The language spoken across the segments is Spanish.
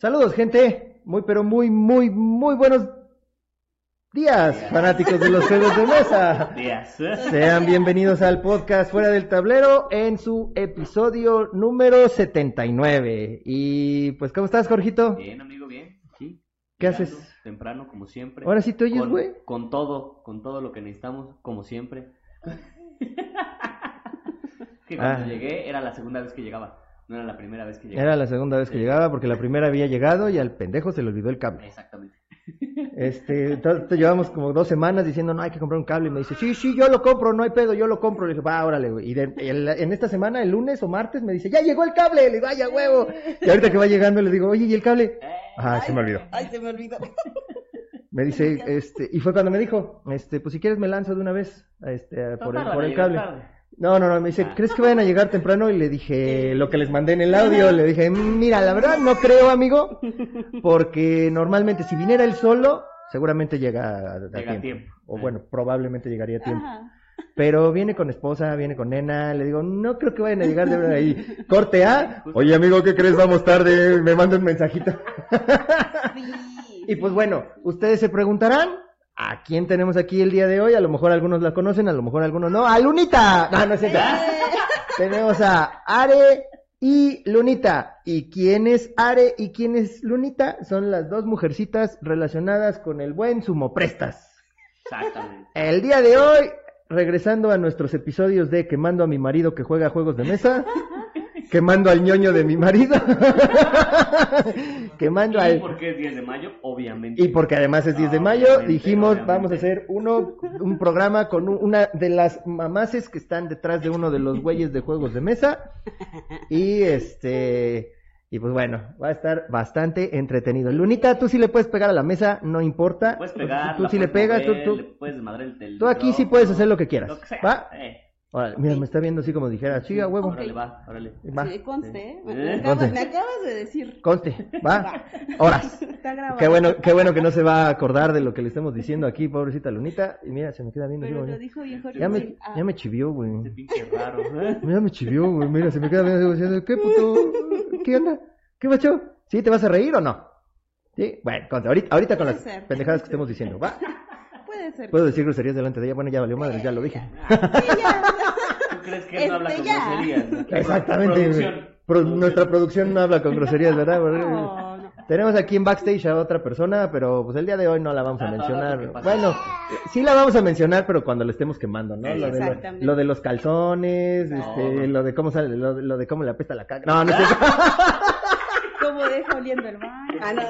Saludos, gente. Muy, pero muy, muy, muy buenos días, fanáticos de los juegos de mesa. Días. Sean bienvenidos al podcast Fuera del Tablero en su episodio número 79. Y pues, ¿cómo estás, Jorgito? Bien, amigo, bien. Sí. ¿Qué haces? Temprano, como siempre. Ahora sí te oyes, Con- güey. Con todo, con todo lo que necesitamos, como siempre. que cuando Ah. llegué era la segunda vez que llegaba. No era la primera vez que llegaba. Era la segunda vez que llegaba porque la primera había llegado y al pendejo se le olvidó el cable. Exactamente. Este, entonces llevamos como dos semanas diciendo, no, hay que comprar un cable. Y me dice, sí, sí, yo lo compro, no hay pedo, yo lo compro. Le dije, va, órale, güey. Y de- el- en esta semana, el lunes o martes, me dice, ya llegó el cable. Le digo, vaya huevo. Y ahorita que va llegando, le digo, oye, ¿y el cable? Eh, Ah, se me olvidó. Ay, se me olvidó. Me dice, este, y fue cuando me dijo, este, pues si quieres me lanzo de una vez, este, por el, por el cable. No, no, no, me dice, Ah. ¿crees que vayan a llegar temprano? Y le dije lo que les mandé en el audio, le dije, mira, la verdad no creo, amigo, porque normalmente si viniera él solo, seguramente llega a, a Llega tiempo. tiempo. O bueno, probablemente llegaría a tiempo. Ajá. Pero viene con esposa, viene con nena, le digo, no creo que vayan a llegar de ahí. Corte A, oye amigo, ¿qué crees? Vamos tarde, me manda un mensajito. Sí. Y pues bueno, ustedes se preguntarán, ¿a quién tenemos aquí el día de hoy? A lo mejor algunos la conocen, a lo mejor algunos no. ¡A Lunita! No, no es cierto. Tenemos a Are y Lunita. ¿Y quién es Are y quién es Lunita? Son las dos mujercitas relacionadas con el buen sumoprestas. Exactamente. El día de hoy, regresando a nuestros episodios de Quemando a mi marido que juega juegos de mesa, quemando al ñoño de mi marido, quemando ¿Y al... por qué es 10 de mayo? Obviamente. Y porque además es 10 de mayo, Obviamente, dijimos, obviamente. vamos a hacer uno, un programa con un- una de las mamaces que están detrás de uno de los güeyes de juegos de mesa. Y este, y pues bueno, va a estar bastante entretenido. Lunita, tú sí le puedes pegar a la mesa, no importa. Puedes pegar, Tú sí le pegas, tú, tú, le puedes el tú aquí sí puedes hacer lo que quieras. Lo que sea. ¿Va? Eh, Órale, mira, me está viendo así como dijera, sí, a huevo. Órale, va, órale. Va, Sí, conste, ¿eh? Me, Eh, acabas, conste. me acabas de decir. conste, va, horas. Está grabado. Qué bueno, qué bueno que no se va a acordar de lo que le estamos diciendo aquí, pobrecita Lunita. Y mira, se me queda viendo. Pero como- lo dijo bien Jorge. Ya me. Ah, ya me chivió, güey. Ese pinche raro. ¿eh? Ya me chivió, güey. Mira, se me queda viendo diciendo, ¿qué puto? ¿Qué onda? ¿Qué macho? ¿Sí te vas a reír o no? Sí, bueno, contra, ahorita, ahorita con las ser. pendejadas que estemos diciendo, ¿va? Puede ser. ¿Puedo decir groserías delante de ella? Bueno, ya valió madre, ya lo dije. ¿Tú crees que él no habla Este, con ya. groserías? ¿no? Exactamente. Producción. güey. Pro- nuestra producción no habla con groserías, ¿verdad? No, no. Tenemos aquí en backstage a otra persona, pero pues el día de hoy no la vamos a Ah, mencionar. pasa. Bueno, sí la vamos a mencionar, pero cuando la estemos quemando, ¿no? Lo de, lo, Exactamente. lo de los calzones, No. este, lo de cómo sale, lo, de- lo de cómo le apesta la caca. No, no es cierto. ¿Cómo deja oliendo el baño? Ah, no.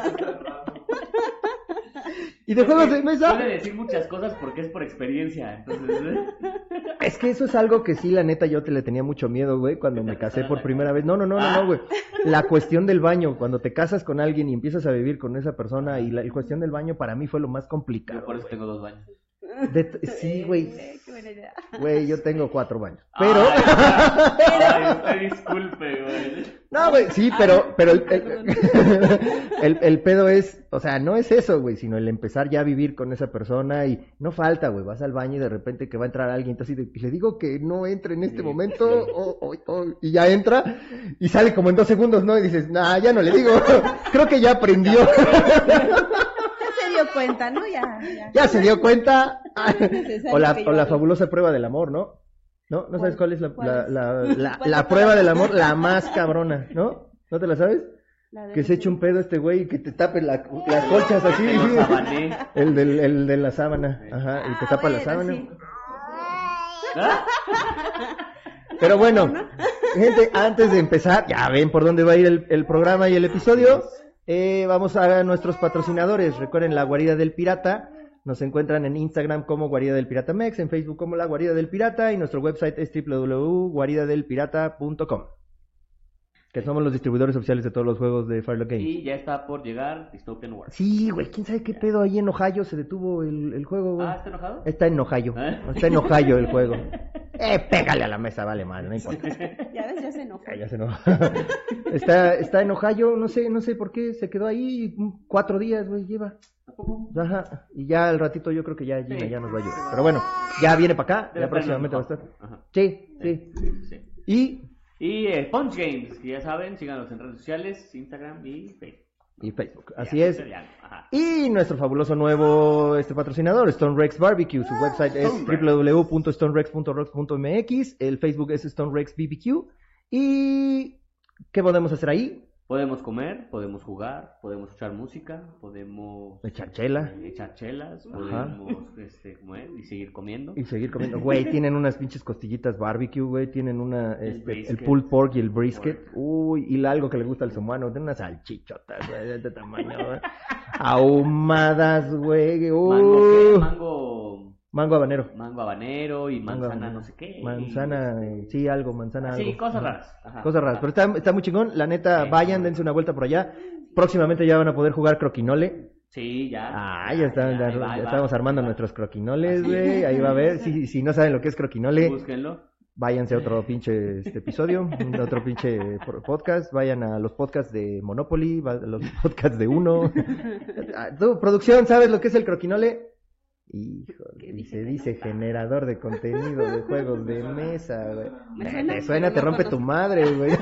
Y de juegos de mesa. Puede decir muchas cosas porque es por experiencia. Entonces, ¿eh? Es que eso es algo que sí, la neta, yo te le tenía mucho miedo, güey, cuando me casé por primera vez. No, no, no, no, no, güey. La cuestión del baño, cuando te casas con alguien y empiezas a vivir con esa persona, y la, la cuestión del baño para mí fue lo más complicado. yo por eso tengo dos baños. De- sí, güey. Buena idea. Güey, yo tengo cuatro baños. Pero. Ay, disculpe, güey. No, güey, sí, pero, pero el, el, el- el pedo es, o sea, no es eso, güey, sino el empezar ya a vivir con esa persona y no falta, güey, vas al baño y de repente que va a entrar alguien, entonces así de, le digo que no entre en este Sí, momento, sí. o- o- o- y ya entra y sale como en dos segundos, ¿no? Y dices, nah, ya no le digo, creo que ya aprendió, dio cuenta, ¿no? Ya, ya. ya se dio cuenta, o la, o la fabulosa prueba del amor, ¿no? ¿No? ¿No sabes cuál es la, ¿Cuál la, es? la, prueba del amor? La más cabrona, ¿no? ¿No te la sabes? Que se eche un pedo este güey y que te tape la- las colchas así. Te. El, del, el de la sábana. Ajá, el que Ah, tapa la sábana. sí. ¿Ah? Pero bueno, gente, antes de empezar, ya ven por dónde va a ir el, el programa y el episodio. Eh, vamos a nuestros patrocinadores. Recuerden la guarida del pirata. Nos encuentran en Instagram como Guarida del Pirata Mex, en Facebook como La Guarida del Pirata y nuestro website es www.guaridadelpirata.com. Que somos los distribuidores oficiales de todos los juegos de Firelock Games. Y ya está por llegar Dystopian Wars. Sí, güey, quién sabe qué pedo ahí en Ohio se detuvo el, el juego, güey. Ah, ¿está enojado? Está en Ohio. ¿Eh? Está en Ohio el juego. Eh, pégale a la mesa, vale madre, no importa. Ya ves, ya se enojó. Ya, ya se enojó. está, está en Ohio, no sé, no sé por qué, se quedó ahí cuatro días, güey, lleva. Ajá, y ya al ratito yo creo que ya Gina Sí. ya nos va a ayudar. Pero bueno, ya viene para acá, Debe ya próximamente va a estar. Ajá. Sí, sí. Sí, sí. Y Y eh, Punch Games, que ya saben, síganos en redes sociales, Instagram y Facebook. y Facebook. Así Ya, es. Y nuestro fabuloso nuevo este patrocinador, Stone Rex Barbecue. Su website es Stone Rex. www.stonerex.rocks.mx. El Facebook es Stone Rex BBQ. ¿Y qué podemos hacer ahí? Podemos comer, podemos jugar, podemos escuchar música, podemos Echar chela. eh, echar chelas, podemos este, comer y seguir comiendo. Y seguir comiendo. Güey, tienen unas pinches costillitas barbecue, güey. Tienen una, El este, el pulled pork y el brisket. Uy, y algo que le gusta al somano. Tienen unas salchichotas, güey, de este tamaño, güey. Ahumadas, güey. Mango, ¿qué? Uh, mango, mango habanero. mango habanero y manzana no sé qué. Manzana, eh, sí, algo, manzana Sí, algo. cosas raras. Ajá. Cosas raras, pero está, está muy chingón. La neta, Sí. vayan, dense una vuelta por allá. Próximamente ya van a poder jugar croquinole. Sí, ya. Ah, ya, están, ya, va, va, estamos armando va. nuestros croquinoles, Así. güey. Ahí va a ver. Si, si no saben lo que es croquinole, Búsquenlo. váyanse a otro pinche este episodio, otro pinche podcast. Vayan a los podcasts de Monopoly, a los podcasts de Uno. Ah, Tú, producción, ¿sabes lo que es el croquinole? Híjole, ¿Qué dice, dice no? generador de contenido de juegos de mesa, güey. Me Te- suena, Te suena, te rompe tu madre, güey.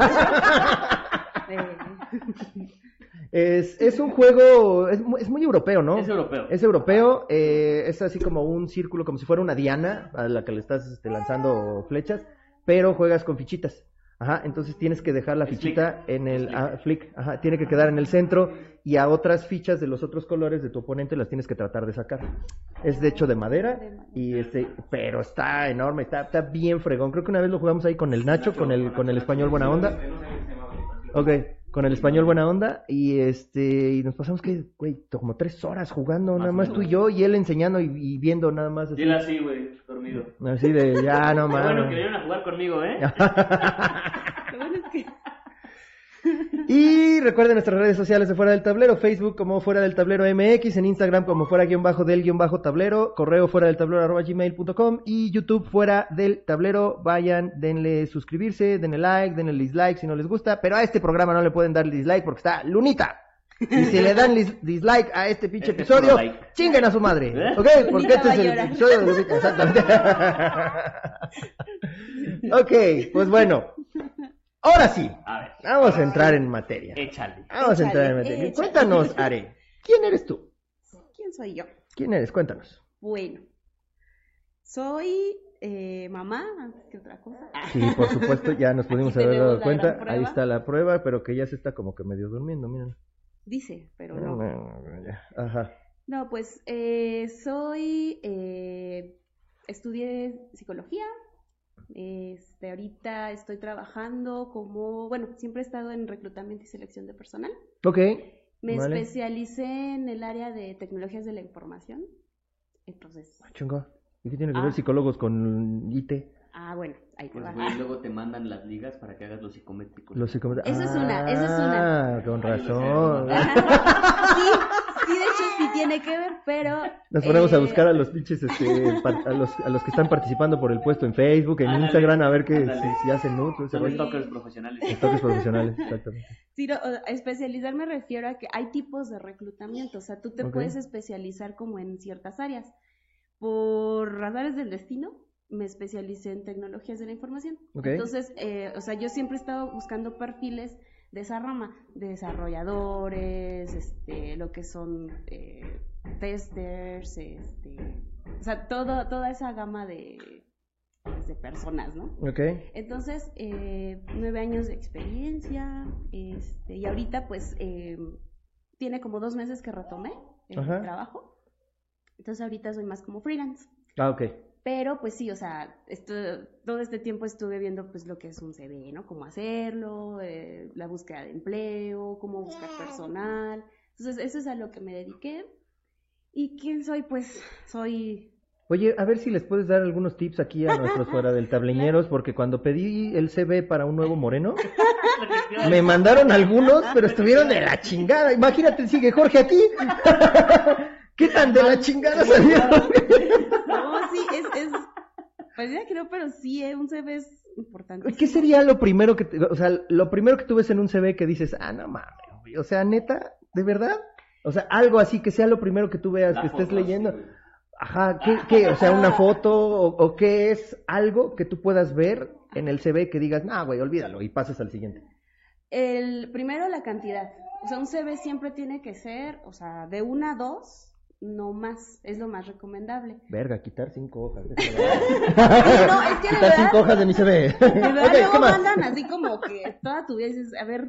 Es, es un juego, es, es muy europeo, ¿no? Es europeo. Es europeo, eh, es así como un círculo, como si fuera una diana a la que le estás este, lanzando flechas, pero juegas con fichitas. Ajá, entonces tienes que dejar la Es fichita flick. en el ah, flick, ajá, tiene que quedar en el centro y a otras fichas de los otros colores de tu oponente las tienes que tratar de sacar. Es de hecho de madera y este, pero está enorme, está, está bien fregón. Creo que una vez lo jugamos ahí con el Nacho, con el con el español buena onda. Ok, con el español buena onda y este y nos pasamos que güey como tres horas jugando Más nada más tú y yo y él enseñando y, y viendo nada más así, Dile así, güey, dormido. así de ya no Qué bueno que mames. vinieron a jugar conmigo, ¿eh? lo bueno es que Y recuerden nuestras redes sociales de Fuera del Tablero, Facebook como Fuera del Tablero MX, en Instagram como Fuera guion bajo del guion bajo tablero, correo fuera del tablero arroba gmail.com y YouTube Fuera del Tablero. Vayan, denle suscribirse, denle like, denle dislike si no les gusta, pero a este programa no le pueden dar dislike porque está lunita. Y si le dan dislike a este pinche Este es episodio, like. chinguen a su madre. ¿Eh? ¿Ok? Porque este es el episodio de Lunita. Exactamente. ok, pues bueno. Ahora sí, A ver, vamos a entrar en materia. échale. Vamos a entrar en materia. échale. Cuéntanos, Are, ¿quién eres tú? ¿Quién soy yo? ¿Quién eres? Cuéntanos. Bueno, soy eh, mamá antes que otra cosa. Sí, por supuesto, ya nos pudimos Aquí haber dado cuenta. Ahí está la prueba, pero que ya se está como que medio durmiendo, miren. Dice, pero No, no. no, no, ya. Ajá. No, pues eh, soy, eh, estudié psicología. Este, ahorita estoy trabajando como, bueno, siempre he estado en reclutamiento y selección de personal. Ok. Me Vale. especialicé en el área de tecnologías de la información. Entonces, Ah, chinga. ¿Y qué tiene que ver Ah. psicólogos con IT? ah, bueno, ahí te Pues, va. güey, luego te mandan las ligas para que hagas los psicométricos. Los psicomet- Esa es una, esa es una. Ah, con razón. sí, sí, de hecho tiene que ver, pero... Nos ponemos a eh, buscar a los pinches, este, a los, a los que están participando por el puesto en Facebook, en Ándale, Instagram, a ver que ándale. si, si hacen ese Son stalkers profesionales. Toques profesionales, exactamente. Sí, no, o- a especializar me refiero a que hay tipos de reclutamiento, o sea, tú te Ok. puedes especializar como en ciertas áreas. Por razones del destino, me especialicé en tecnologías de la información. Ok. Entonces, eh, o sea, yo siempre he estado buscando perfiles de esa rama, de desarrolladores, este, lo que son eh, testers, este, o sea, todo, toda esa gama de, pues, de personas, ¿no? Ok. Entonces, eh, nueve años de experiencia, este, y ahorita pues eh, tiene como dos meses que retomé el Ajá. trabajo. Entonces ahorita soy más como freelance. Ah, ok. Pero pues sí, o sea, esto, todo este tiempo estuve viendo pues lo que es un CV, ¿no? Cómo hacerlo, eh, la búsqueda de empleo, cómo buscar personal. Entonces eso es a lo que me dediqué. ¿Y quién soy? Pues soy... Oye, a ver si les puedes dar algunos tips aquí a nuestros fuera del tableñeros, porque cuando pedí el CV para un nuevo moreno, me mandaron algunos, pero estuvieron de la chingada. Imagínate, sigue Jorge aquí. ¿Qué tan de la chingada salieron? No, pues ya creo, pero sí, eh, un CV es importante. ¿Qué sería lo primero que, te- o sea, lo primero que tú ves en un CV que dices, ah, no mames, güey, o sea, neta, ¿de verdad? O sea, algo así que sea lo primero que tú veas, La que estés foto, leyendo. sí. Ajá, ¿qué, qué? O sea, una foto o, o qué es algo que tú puedas ver en el CV que digas, no, güey, olvídalo y pasas al siguiente. El, primero la cantidad. O sea, un CV siempre tiene que ser, o sea, de una a dos, no más, es lo más recomendable. Verga, quitar cinco hojas. no, es que de quitar verdad, cinco hojas de mi CV. de verdad Ok, luego mandan así como que toda tu vida dices, a ver,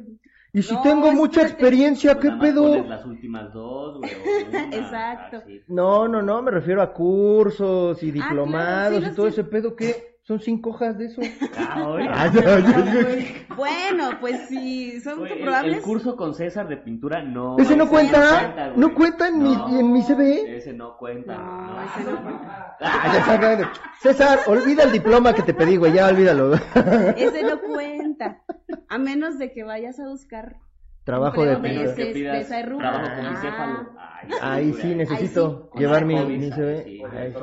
Y si No, tengo mucha experiencia, ¿qué pedo? las últimas dos, güey. Exacto. así. No, no, no, me refiero a cursos y claro, diplomados sí, y todo ese pedo que son cinco hojas de eso. Ah, oye. Ah, no, yo- bueno, pues sí, son el- comprobables. El, curso con César de pintura no. ¿Ese no cuenta? güey. ¿No cuenta en mi- en mi CV? Ese no cuenta. No, ese no cuenta. Ah, ya César, olvida el diploma que te pedí, güey, ya olvídalo. Ese no cuenta. A menos de que vayas a buscar Trabajo de Empleo de pintura. ese- que pidas esa rubro. trabajo con Ah. encéfalo. Ahí sí necesito sí. llevar mi, CV. sí. Ahí sí.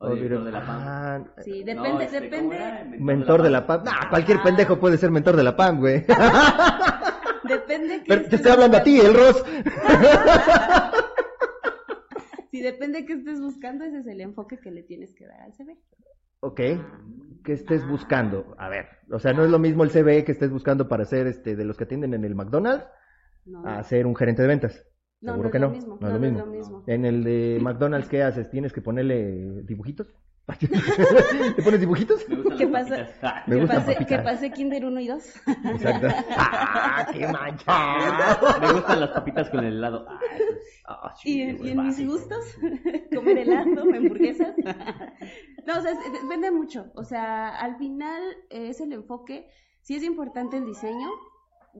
O director de la PAM. Ah, Sí, No, depende, este, ¿cómo depende, mentor de la PAM. Nah, cualquier Ah. pendejo puede ser mentor de la PAM, güey. depende que Pero te estoy hablando a ti, el Ross. Si depende que estés buscando, ese es el enfoque que le tienes que dar al CV. Ok, ¿qué estés buscando? A ver, o sea, no es lo mismo el CV que estés buscando para ser este de los que atienden en el McDonald's No, a no, ser un gerente de ventas. No, Seguro no es que lo no. mismo. No es lo mismo. mismo. En el de McDonald's, ¿qué haces? ¿Tienes que ponerle dibujitos? ¿Te pones dibujitos? Me gustan ¿Qué las pasa? Ah, gustan pase, que pase Kinder 1 y 2. Exacto. ¡Ah, qué mancha! Me gustan las papitas con el helado. Ah, eso es- Ah, Y, sí, en- y en mis gustos, comer helado, hamburguesas. No, o sea, es- depende mucho. O sea, al final eh, es el enfoque. Sí es importante el diseño.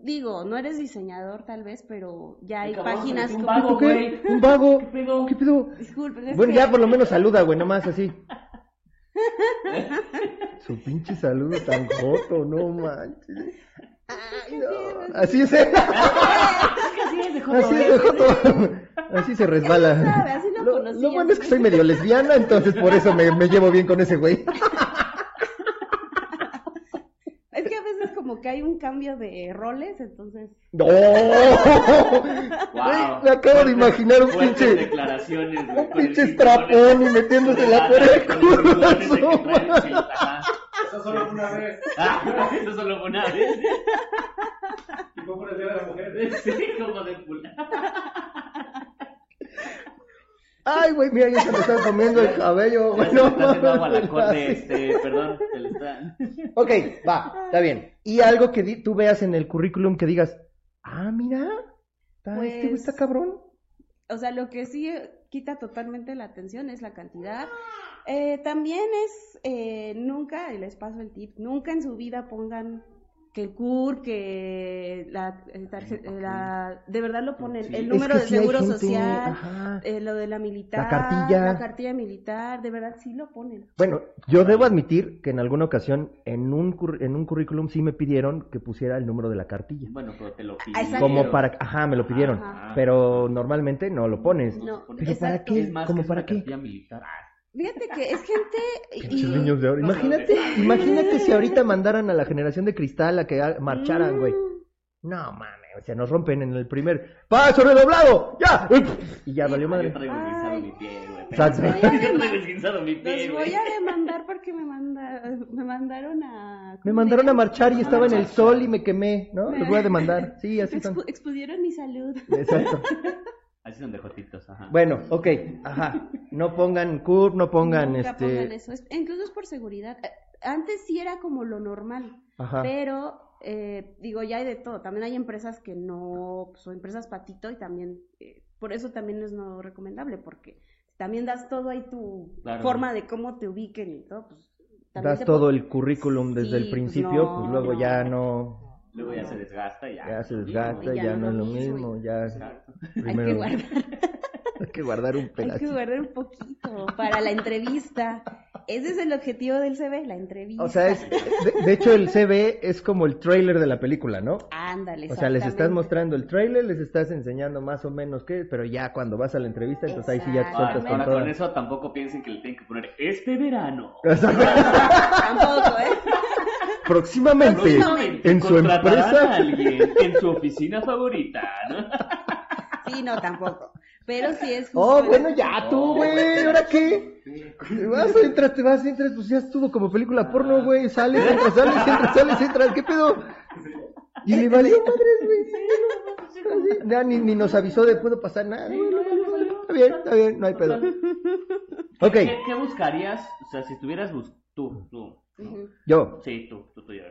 Digo, no eres diseñador tal vez, pero ya hay páginas eres un como... vago, ¿Qué? güey. ¿Un vago? ¿Qué pedo? ¿Qué pedo? Disculpen, es Bueno, que- ya por lo menos saluda, güey, nomás así. Su pinche saludo tan joto, no manches. Ay, no. Así es, ¿eh? Así es de joto, Así ¿eh? es, de joto. Así se resbala. Sabe, así lo Lo, conocí, lo bueno es que soy medio lesbiana, entonces por eso me, me llevo bien con ese güey. Es que a veces como que hay un cambio de roles, entonces... ¡No! Wow. Me acabo de imaginar un pinche, declaraciones, güey, un con el pinche cinturón estrapón y metiéndosela por el Con culo. ese que trae el chile, ajá. Eso solo fue una vez. Ah, eso solo fue una vez. Y fue por el Día de la Mujer. Sí, como de pula. Ay, güey, mira, ya se me está comiendo el cabello. Le está haciendo agua a la corte, este, perdón, está... Ok, va, está bien. Y algo que di- tú veas en el currículum que digas, ah, mira, está, este güey Pues- está cabrón. O sea, lo que sí quita totalmente la atención es la cantidad. Eh, también es, eh, nunca, y les paso el tip, nunca en su vida pongan que el CUR, que la, el tarje- eh, la- de verdad lo ponen, Sí. el Es número que de sí seguro gente, social, ajá. eh, lo de la militar, La cartilla. la cartilla militar, de verdad sí lo ponen. Bueno, yo debo admitir que en alguna ocasión en un, cur- en un currículum sí me pidieron que pusiera el número de la cartilla. Bueno, pero te lo Ah, pidieron. Como para, ajá, me lo pidieron. Ajá. Pero normalmente no lo pones. No, Pero ¿para qué? Es más, ¿Cómo que es para qué? cartilla militar. Ah, Fíjate que es gente... Pinches y- niños de ahora. No sé Imagínate, imagínate si ahorita mandaran a la generación de cristal a que marcharan, güey. Mm. No mames, o sea, nos rompen en el primer paso redoblado, ya. Y ya valió Yo madre. traigo Ay. mi pie, güey. Yo mi pie, Los voy a demandar porque me, manda, me mandaron a... Me ¿cómo mandaron a marchar y estaba en el sol y me quemé, ¿no? Los voy a demandar. Sí, así son. Expu- expusieron mi salud. Exacto. Así son de jotitos, ajá. Bueno, ok, ajá. No pongan curve, no pongan Nunca este. pongan eso. Es- incluso es por seguridad. Eh, Antes sí era como lo normal, Ajá. pero eh, digo, ya hay de todo. También hay empresas que no, son empresas patito y también, eh, por eso también es no recomendable, porque también das todo ahí tu Claro. forma de cómo te ubiquen y todo, pues también Das te todo el currículum desde Sí, el pues principio, no, pues luego no. ya no. Luego ya se desgasta ya. Ya se no es lo desgasta, ya, ya no es lo mismo, ya. Exacto. Hay que Primero guardar, hay que guardar un hay que pedacito. guardar un poquito para la entrevista. Ese es el objetivo del CV, la entrevista. O sea, es, de, de hecho el CV es como el trailer de la película, ¿no? Ándale, O sea, les estás mostrando el trailer, les estás enseñando más o menos qué, pero ya cuando vas a la entrevista, entonces ahí sí ya te sueltas con ahora todo. con eso tampoco piensen que le tienen que poner este verano. Tampoco, ¿eh? Próximamente, Próximamente en su a empresa. alguien en su oficina favorita, ¿no? Sí, no, tampoco. Pero sí es Oh, justo- bueno, ya tú, güey. ¿ahora qué? Vas, entras, te vas, entras, pues ya estuvo como película porno, güey, sales, entras, sales, entras, sales, entras, ¿qué pedo? Y le valió madres, güey. Ya ni, ni nos avisó de puedo pasar nada. Está bien, está bien, no hay pedo. Ok, ¿Qué, qué buscarías? O sea, si estuvieras tú, tú, yo. Sí, tú, tú, tú y yo,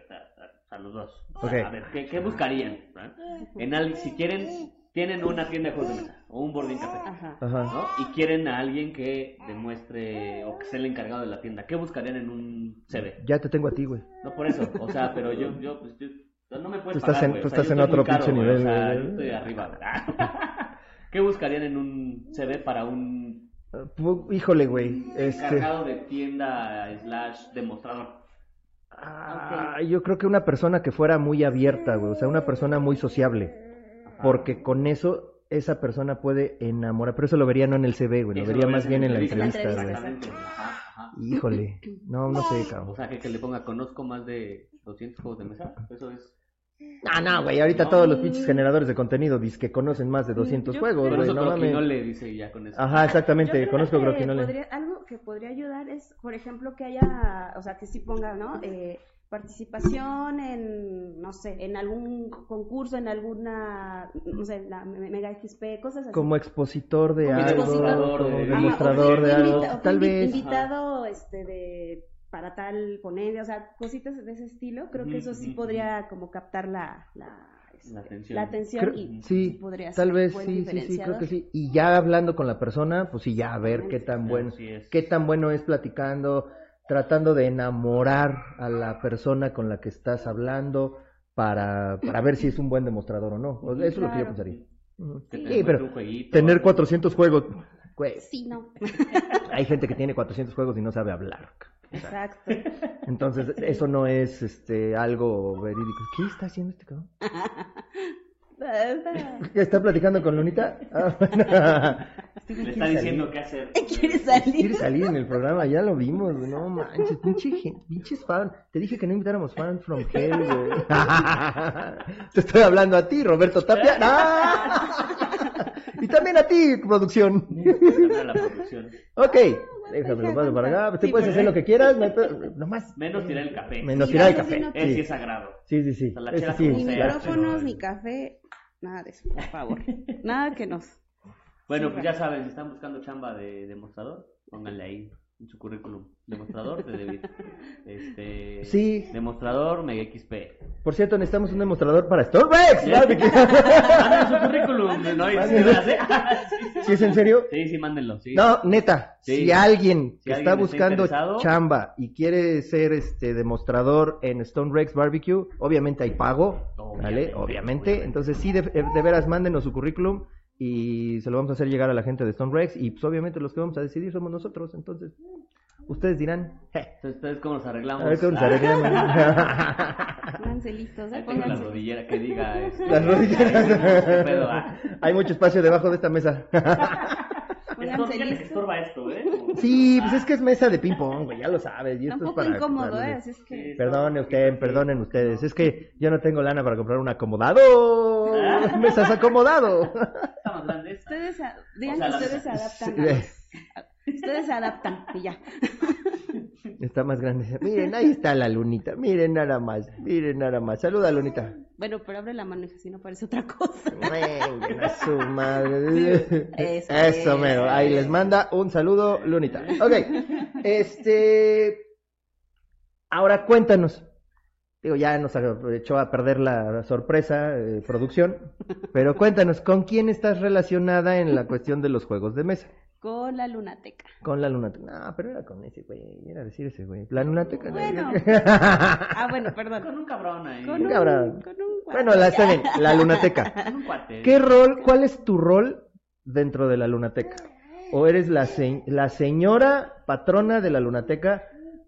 a, los dos. Ok. A ver, ¿qué, qué buscarían? ¿eh? En al- si quieren, tienen una tienda de juegos de mesa o un boarding café, Ajá. Ajá. ¿no? Y quieren a alguien que demuestre o que sea el encargado de la tienda. ¿Qué buscarían en un CV? Ya te tengo a ti, güey. No por eso, o sea, pero yo, yo, pues, yo, no me puedes Tú estás pagar, en- tú o sea, estás yo en otro pinche güey, O nivel, sea, yo estoy arriba. ¿Qué buscarían en un CV para un Pu- Híjole, güey. Este. encargado de tienda slash demostrador? Ah, yo creo que una persona que fuera muy abierta, güey. O sea, una persona muy sociable. Porque con eso esa persona puede enamorar. Pero eso lo vería no en el CV, güey. Lo vería lo más bien en la entrevista, entrevista, güey. Exactamente. Ajá, ajá. Híjole. No, no sé, O cabrón. sea, que, que le ponga, conozco más de 200 juegos de mesa. Eso es. Ah, no, güey. Ahorita No. todos los pinches generadores de contenido dicen que conocen más de 200 Yo juegos, güey. No creo que mames. no le dice ya con eso. Ajá, Yo exactamente. creo Conozco que Groquinole. podría- algo que podría ayudar es, por ejemplo, que haya, o sea, que sí ponga, ¿no? Eh, participación en, no sé, en algún concurso, en alguna, no sé, la me- Mega XP, cosas así. Como expositor de Como algo. expositor. como de- Ajá, demostrador o de algo. Tal vez. Invitado, este, de, para tal ponencia, o sea, cositas de ese estilo, creo que eso sí podría como captar la, la, este, La atención. la atención Creo- y sí, podría tal ser vez buen sí, sí, sí, creo que sí. Y ya hablando con la persona, pues sí, ya a ver qué tan bueno, qué tan bueno es platicando, tratando de enamorar a la persona con la que estás hablando para, para ver si es un buen demostrador o no. Eso es lo que yo pensaría. Sí, pero jueguito, tener algo. 400 juegos, güey, Sí, no. hay gente que tiene 400 juegos y no sabe hablar. Exacto. Entonces, eso no es este algo verídico. ¿Qué está haciendo este cabrón? ¿Ya está platicando con Lunita? Ah, Le quiere está diciendo salir. qué hacer. ¿Quieres salir? Quiere salir en el programa, ya lo vimos, no manches, pinche, pinches fan. Te dije que no invitáramos fans from hell, güey. Te estoy hablando a ti, Roberto Tapia. ¡Ah! Y también a ti, producción. A la producción. Ok, déjame lo paso para acá. Sí, puedes hacer lo que quieras, no hay pedo, nomás. Menos tirar el café. Menos tirar el café. no- sí Sí, es sagrado. sí, sí. sí. O sea, la chela sí. como Ni sea. micrófonos, ni café, nada de eso, por favor. Nada que nos. Bueno, Sí, pues ya saben, si están buscando chamba de demostrador, pónganle ahí en su currículum. Demostrador de David. Este, Sí. Demostrador Mega XP. Por cierto, necesitamos un demostrador para Stormrex. Sí. Su currículum, ¿no? Sí, sí, ¿Sí es en serio? Sí, sí, mándenlo. Sí. No, neta, Sí. si alguien que Si está alguien buscando chamba y quiere ser este demostrador en Stone Rex Barbecue, obviamente hay pago, Obviamente, ¿vale? Obviamente. obviamente. Entonces sí, de, de veras, mándenos su currículum y se lo vamos a hacer llegar a la gente de Stone Rex y pues obviamente los que vamos a decidir somos nosotros, entonces ustedes dirán, "Je, Entonces, ¿ustedes cómo nos arreglamos? a ver cómo nos arreglamos. Pónganse listos, ¿eh? tengo la Pónganse. rodillera que diga. este, Las rodilleras. ¿qué pedo, ah? Hay mucho espacio debajo de esta mesa. Pónganse Estorba- esto, ¿eh? Sí, pues es que es mesa de ping pong, güey, ya lo sabes. Y esto es para incómodo, ¿eh? Así es que. Perdone usted, perdonen ustedes. Es que yo no tengo lana para comprar un acomodado. Ah. Mesas acomodado. Está más grande esta. Ustedes, a- digan O sea, que ustedes se adaptan. Sí, a los- Ustedes se adaptan y ya. Está más grande. Miren, ahí está la lunita. Miren nada más. Miren nada más. Saluda, lunita. Bueno, pero abre la mano, hija, si no parece otra cosa. Venga, su madre. Eso Eso, es. mero. Ahí les manda un saludo, lunita. Ok. Este. Ahora cuéntanos. Digo, ya nos echó a perder la sorpresa, eh, producción. Pero cuéntanos, ¿con quién estás relacionada en la cuestión de los juegos de mesa? Con la lunateca. Con la lunateca. No, pero era con ese güey. Era decir ese güey. La lunateca. Bueno. no. Ah, bueno, perdón. Con un cabrón ahí. Con un, cabrón. con un bueno, la, está bien, la lunateca. Con un cuate. ¿Qué rol, cuál es tu rol dentro de la lunateca? ¿O eres la, se- la señora patrona de la lunateca,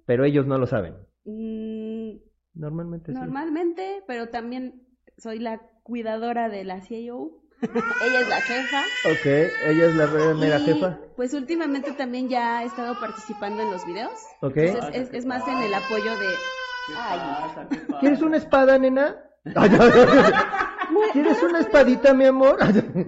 pero ellos no lo saben? Mm, Normalmente sí. normalmente, pero también soy la cuidadora de la CIO. Ella es la jefa. Ok, ella es la mera y, jefa. Pues últimamente también ya he estado participando en los videos. Ok. Entonces es, es más en el apoyo de. ¿Qué Ay. ¿Quieres una espada, nena? ¿Quieres una espadita, mi amor?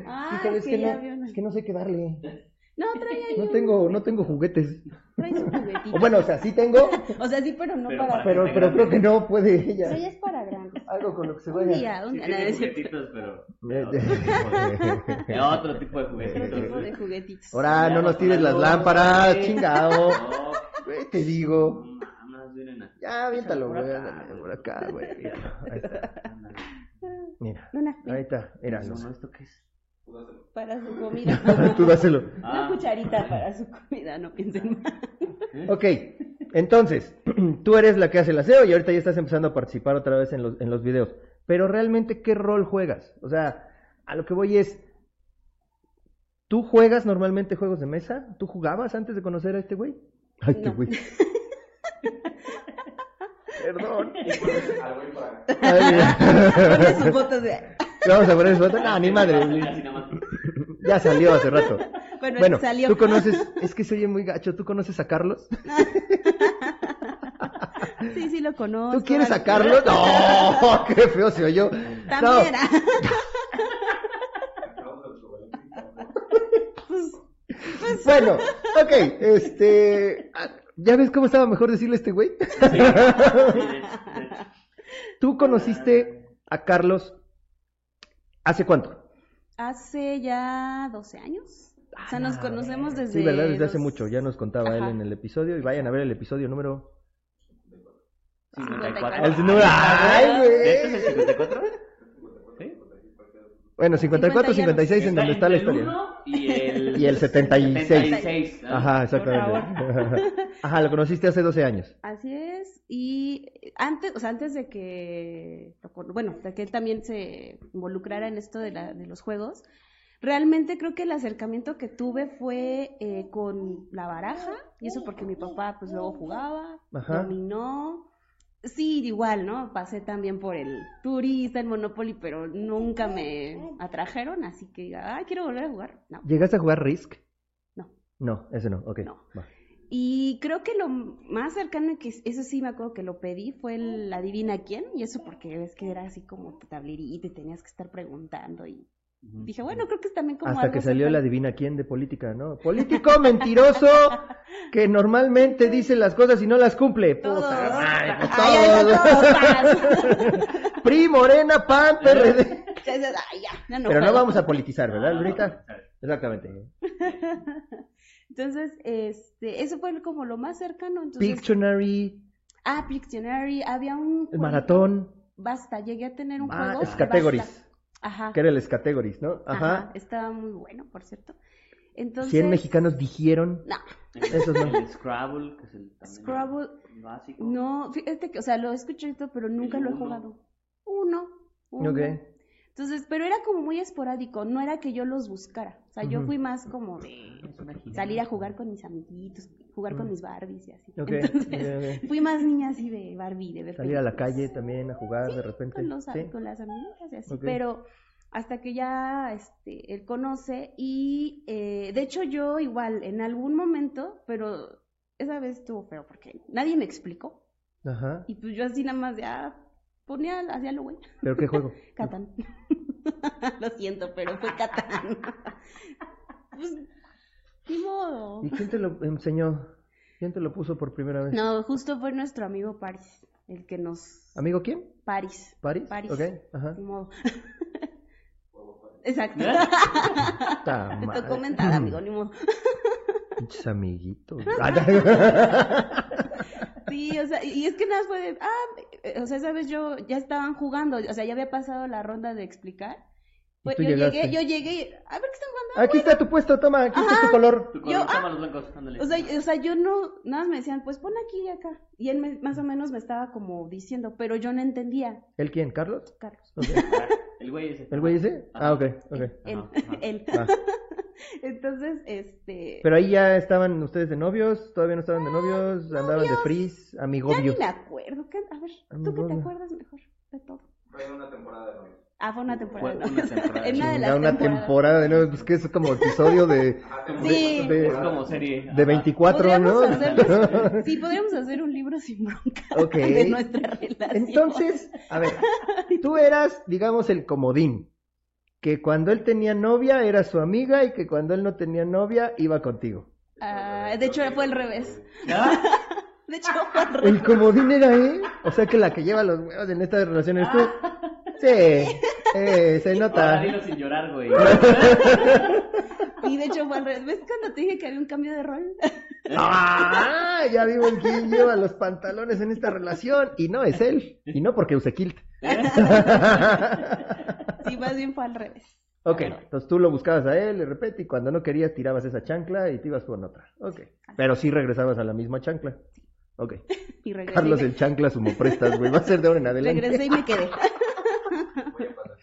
Ah, Híjole, es, que que ya no, vio una- es que no sé qué darle. No, trae ahí. No un- tengo, no tengo juguetes. trae su juguetito. O bueno, o sea, sí tengo, O sea, sí, pero no Pero para. para- pero, pero creo que no puede ella. Ya es para grandes. Algo con lo que se Un vaya. día, un Sí día. tiene nada, es cierto. juguetitos, pero... De otro tipo de Otro juguetitos. tipo de juguetitos. Ahora no nos tires las lámparas, chingado. No, Güey, te digo. no mames, miren a- Ya, aviéntalo, Por güey. acá, ándale, Por acá, güey. Mira, ahí está. Mira, ahí está. Mira, No, no. no, ¿esto qué es? Para su comida. Tú dáselo. Una Ah. cucharita para su comida, no piensen mal. Ok, entonces, tú eres la que hace el aseo y ahorita ya estás empezando a participar otra vez en los, en los videos. Pero realmente, ¿qué rol juegas? O sea, a lo que voy es, ¿tú juegas normalmente juegos de mesa? ¿Tú jugabas antes de conocer a este güey? Ay, este No. güey. Perdón. Ay, mira. Pone sus fotos de... Vamos a poner su foto. No, ni madre. Ya salió hace rato. Bueno, Bueno, salió. tú conoces, es que se oye muy gacho, ¿tú conoces a Carlos? Sí, sí lo conozco. ¿Tú quieres a Carlos? No, qué feo se oyó. También. No, ah. Chocolate. Pues, bueno, ok, este, ah, ¿ya ves cómo estaba mejor decirle a este güey? ¿Tú conociste a Carlos hace cuánto? hace ya 12 años. O sea, nos conocemos desde... Sí, ¿verdad? Desde hace mucho, ya nos contaba él Ajá. en el episodio y vayan a ver el episodio número... 54. El número... ¡Ay, ¿Este es güey! el 54? Bueno, 54, 56 en donde está la historia. uno Y el, Y el 76. 76, ¿no? Ajá, exactamente. Ajá, lo conociste hace 12 años. Así es, y antes, o sea, antes de que, bueno, de que él también se involucrara en esto de, la, de los juegos, realmente creo que el acercamiento que tuve fue eh, con la baraja, y eso porque mi papá pues luego jugaba, Ajá. dominó, sí, igual, ¿no? Pasé también por el turista, el Monopoly, pero nunca me atrajeron, así que diga, ay, quiero volver a jugar, no. ¿Llegaste a jugar Risk? No. No, ese no, ok. No. va. Y creo que lo más cercano que eso sí me acuerdo que lo pedí fue el adivina quién, y eso porque ves que era así como tu tablerito y tenías que estar preguntando y. dije, bueno, creo que es también como Hasta algo que salió el cercano. adivina quién de política, ¿no? Político mentiroso que normalmente dice las cosas y no las cumple. Puta Todos. madre, pues Ay, ay, todos. todos. PRI, Morena, PAN, PRD. Ya dices, "Ay, ya, ya no Pero no juego". vamos a politizar, ¿verdad, Lurita? Exactamente. Entonces, este, eso fue como lo más cercano. Entonces, Pictionary, ah, Pictionary, había un el maratón, Basta, llegué a tener un ah, juego. es categories, Basta. Ajá. que era el categories, ¿no? Ajá. Ajá. Estaba muy bueno, por cierto. Entonces, 100 mexicanos dijeron, No, Esos no. El Scrabble, que es el también Scrabble, básico. no, fíjate que, o sea, lo he escuchado, pero nunca lo he jugado. Uno. uno. ok, Entonces, pero era como muy esporádico, no era que yo los buscara. O sea, yo fui más como de salir a jugar con mis amiguitos, jugar con mis Barbies y así. ok, Entonces, fui más niña así de Barbie, de ver salir a la calle también a jugar Sí, de repente. con, los, ¿sí? con las amigas y así, pero hasta que ya este, él conoce y eh, de hecho yo igual en algún momento, pero esa vez estuvo feo porque nadie me explicó Ajá, y pues yo así nada más ya ponía, hacía lo güey, pero ¿qué juego? Catán. lo siento, pero fue Catán. pues, ni modo. ¿Y quién te lo enseñó? ¿Quién te lo puso por primera vez? No, justo fue nuestro amigo Paris, el que nos... ¿Amigo quién? Paris. ¿Paris? Paris. Ok, ajá. Ni modo. Exacto. Ta Te tocó mentar, amigo, ni modo. Pinches amiguitos. Sí, o sea, y es que nada más fue de, ah, o sea, sabes, yo ya estaban jugando, o sea, ya había pasado la ronda de explicar. Pues, yo llegaste. llegué, yo llegué, y, a ver qué están jugando. Aquí está tu puesto, toma, aquí está tu color. Tu Yo, color, ah, toma los blancos, ándale. O sea, o sea, yo no, nada más me decían, pues pon aquí y acá. Y él me- más o menos me estaba como diciendo, pero yo no entendía, ¿El quién? ¿Carlos? Carlos. El güey ese. ¿El güey ese? Ah, ok, ok. Él, Ajá, ajá. él. Ah. Entonces, este, Pero ahí ya estaban ustedes de novios, todavía no estaban de novios, andaban de frizz, ya amigovio. ni me acuerdo. ¿qué? A ver, ¿tú qué te acuerdas mejor de todo? Fue en una temporada de novios. Ah, fue una temporada. Fue una temporada. En una de las una temporadas. temporada de nuevo, pues que es como episodio de, Ah, de, Sí. de- Es como serie. de ajá. 24, ¿no? Podríamos hacer- sí, podríamos hacer un libro sin bronca de nuestra relación. Entonces, a ver, tú eras, digamos, el comodín. Que cuando él tenía novia era su amiga y que cuando él no tenía novia iba contigo. Ah, de hecho, fue al revés. Ah, De hecho, fue al revés. El comodín era él. O sea que la que lleva los huevos en esta relación eres tú. Sí, eh, se Ahora nota. dilo sin llorar, güey. Y de hecho fue al revés. ¿Ves cuando te dije que había un cambio de rol? ¡Ah! Ya vimos quién lleva los pantalones en esta relación. Y no es él. Y no porque use kilt. Sí, más bien fue al revés. Ok, entonces tú lo buscabas a él de repente y cuando no querías tirabas esa chancla y te ibas con otra. Ok, pero sí regresabas a la misma chancla. Ok, Y regresé. Carlos y me, el chancla sumo prestas, güey, va a ser de ahora en adelante. regresé y me quedé. Voy a pasar.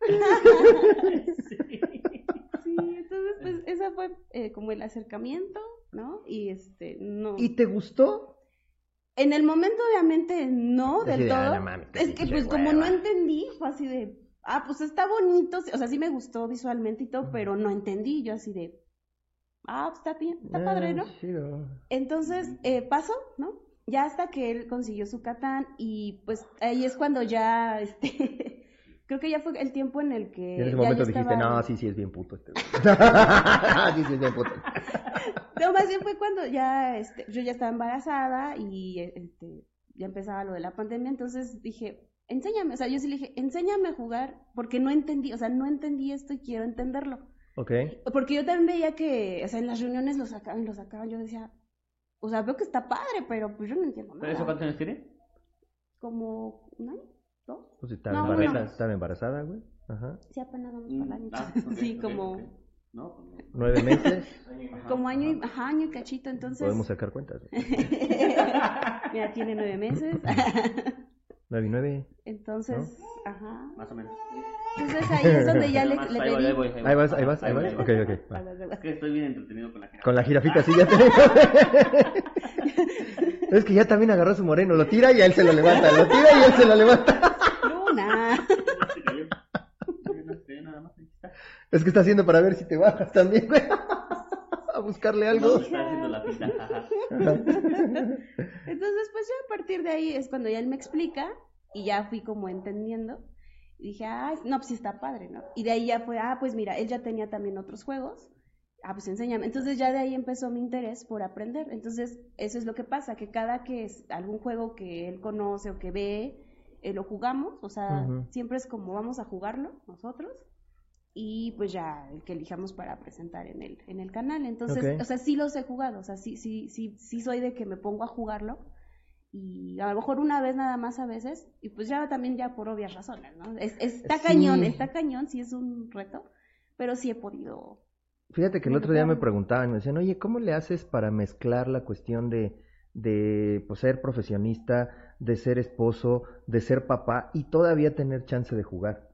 Sí, entonces pues esa fue eh, como el acercamiento, ¿no? Y este, no. ¿Y te gustó? En el momento obviamente no del de, ah, todo. no mames, qué es que pues como no entendí, fue así de, ah, pues está bonito, o sea, sí me gustó visualmente y todo, pero no entendí, yo así de, ah, pues está bien, está padre, ¿no? Entonces, eh, pasó, ¿no? Ya hasta que él consiguió su Catán y pues ahí es cuando ya, este, creo que ya fue el tiempo en el que... Y en ese ya momento dijiste, estaba- no, sí, sí es bien puto este. güey". sí, sí es bien puto. No, más bien fue cuando ya, este, yo ya estaba embarazada y este, ya empezaba lo de la pandemia, entonces dije, enséñame, o sea, yo sí le dije, enséñame a jugar, porque no entendí, o sea, no entendí esto y quiero entenderlo. Ok. Porque yo también veía que, o sea, en las reuniones lo sacaban, lo sacaban, yo decía, o sea, veo que está padre, pero pues yo no entiendo ¿Pero eso nada. cuántos años tiene? Como, ¿un año? ¿Dos? Pues estaba, No, embarazada, no. estaba embarazada, güey. Ajá. Sí, apenas vamos para el año. Ah, sí, como. No, pues no. Nueve meses. como año y, ajá, año y cachito, entonces... Podemos sacar cuentas. güey. Mira, tiene nueve meses. Nueve y nueve. Entonces, ajá. Más o menos. Entonces ahí es donde ya le, Más, le ahí voy, ahí voy, Ahí vas, ahí vas, ahí vas. Ok, ok. va. Es que estoy bien entretenido con la gente. Con la jirafita, sí, ya te Es que ya también agarró su moreno, lo tira y a él se lo levanta, lo tira y él se lo levanta. Luna. No. Es que está haciendo para ver si te bajas también, güey. A buscarle algo. Está Entonces, pues yo a partir de ahí es cuando ya él me explica y ya fui como entendiendo. Y dije, ah, no, pues sí está padre, ¿no? Y de ahí ya fue, ah, pues mira, él ya tenía también otros juegos. Ah, pues enséñame. Entonces ya de ahí empezó mi interés por aprender. Entonces, eso es lo que pasa, que cada que es algún juego que él conoce o que ve, eh, lo jugamos. O sea, siempre es como vamos a jugarlo nosotros. Y pues ya el que elijamos para presentar en el, en el canal. Entonces, o sea, sí los he jugado. O sea, sí, sí, sí, sí soy de que me pongo a jugarlo y a lo mejor una vez nada más a veces, y pues ya también ya por obvias razones, ¿no? Es, está Sí. cañón, está cañón, sí es un reto, pero sí he podido. Fíjate que el otro día me preguntaban, me decían, oye, ¿cómo le haces para mezclar la cuestión de, de pues, ser profesionista, de ser esposo, de ser papá y todavía tener chance de jugar?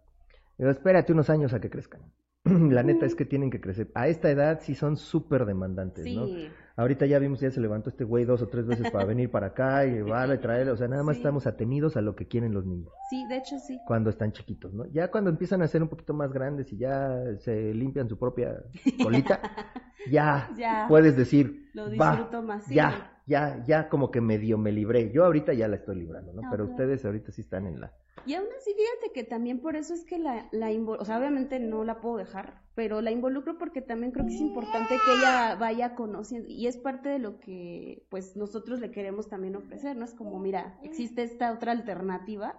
Digo, espérate unos años a que crezcan. La neta es que tienen que crecer. A esta edad sí son súper demandantes, ¿no? Sí, Ahorita ya vimos, ya se levantó este güey dos o tres veces para venir para acá y llevarlo y traerlo. O sea, nada más Sí. estamos atenidos a lo que quieren los niños sí, de hecho sí. cuando están chiquitos, ¿no? Ya cuando empiezan a ser un poquito más grandes y ya se limpian su propia colita, ya, Ya. puedes decir, Lo va, disfruto más. sí. ya, ya, ya como que medio me libré. Yo ahorita ya la estoy librando, ¿no? No, Pero claro. ustedes ahorita sí están en la... Y aún así, fíjate que también por eso es que la, la o sea, obviamente no la puedo dejar, pero la involucro porque también creo que es importante que ella vaya conociendo, y es parte de lo que, pues, nosotros le queremos también ofrecer, ¿no? Es como, mira, existe esta otra alternativa,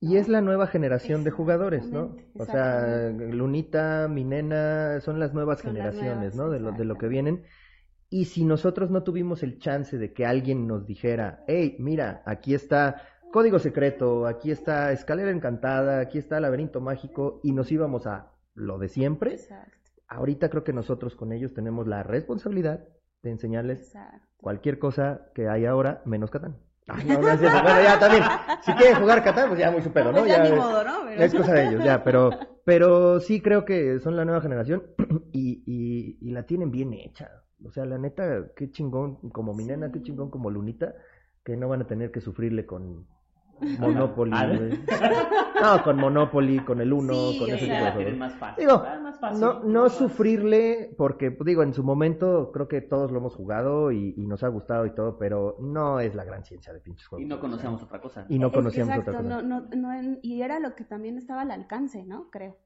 Y es la nueva generación de jugadores, ¿no? O sea. Lunita, mi nena, son las nuevas Son las generaciones, nuevas, ¿no? De lo, de lo que vienen. Y si nosotros no tuvimos el chance de que alguien nos dijera, hey, mira, aquí está Código Secreto, aquí está Escalera Encantada, aquí está Laberinto Mágico, y nos íbamos a lo de siempre, Exacto, ahorita creo que nosotros con ellos tenemos la responsabilidad de enseñarles exacto. cualquier cosa que hay ahora, menos Catán. Ay, no, no es. Bueno, ya también. Si quieren jugar Catán, pues ya muy su pedo, ¿no? Pues ya ni es- modo, ¿no? Pero- es cosa de ellos, ya, pero, pero sí creo que son la nueva generación y, y, y la tienen bien hecha. O sea, la neta, qué chingón como mi nena, qué chingón como Lunita, que no van a tener que sufrirle con Monopoly. No, con Monopoly, con el Uno, Sí, con ese tipo de más fácil. Digo, más fácil. No, no Más- sufrirle, porque digo, en su momento creo que todos lo hemos jugado y, y nos ha gustado y todo, pero no es la gran ciencia de pinches juegos. Y no conocíamos otra cosa. Y no Es- conocíamos exacto, otra cosa. No, no, no en- y era lo que también estaba al alcance, ¿no? Creo.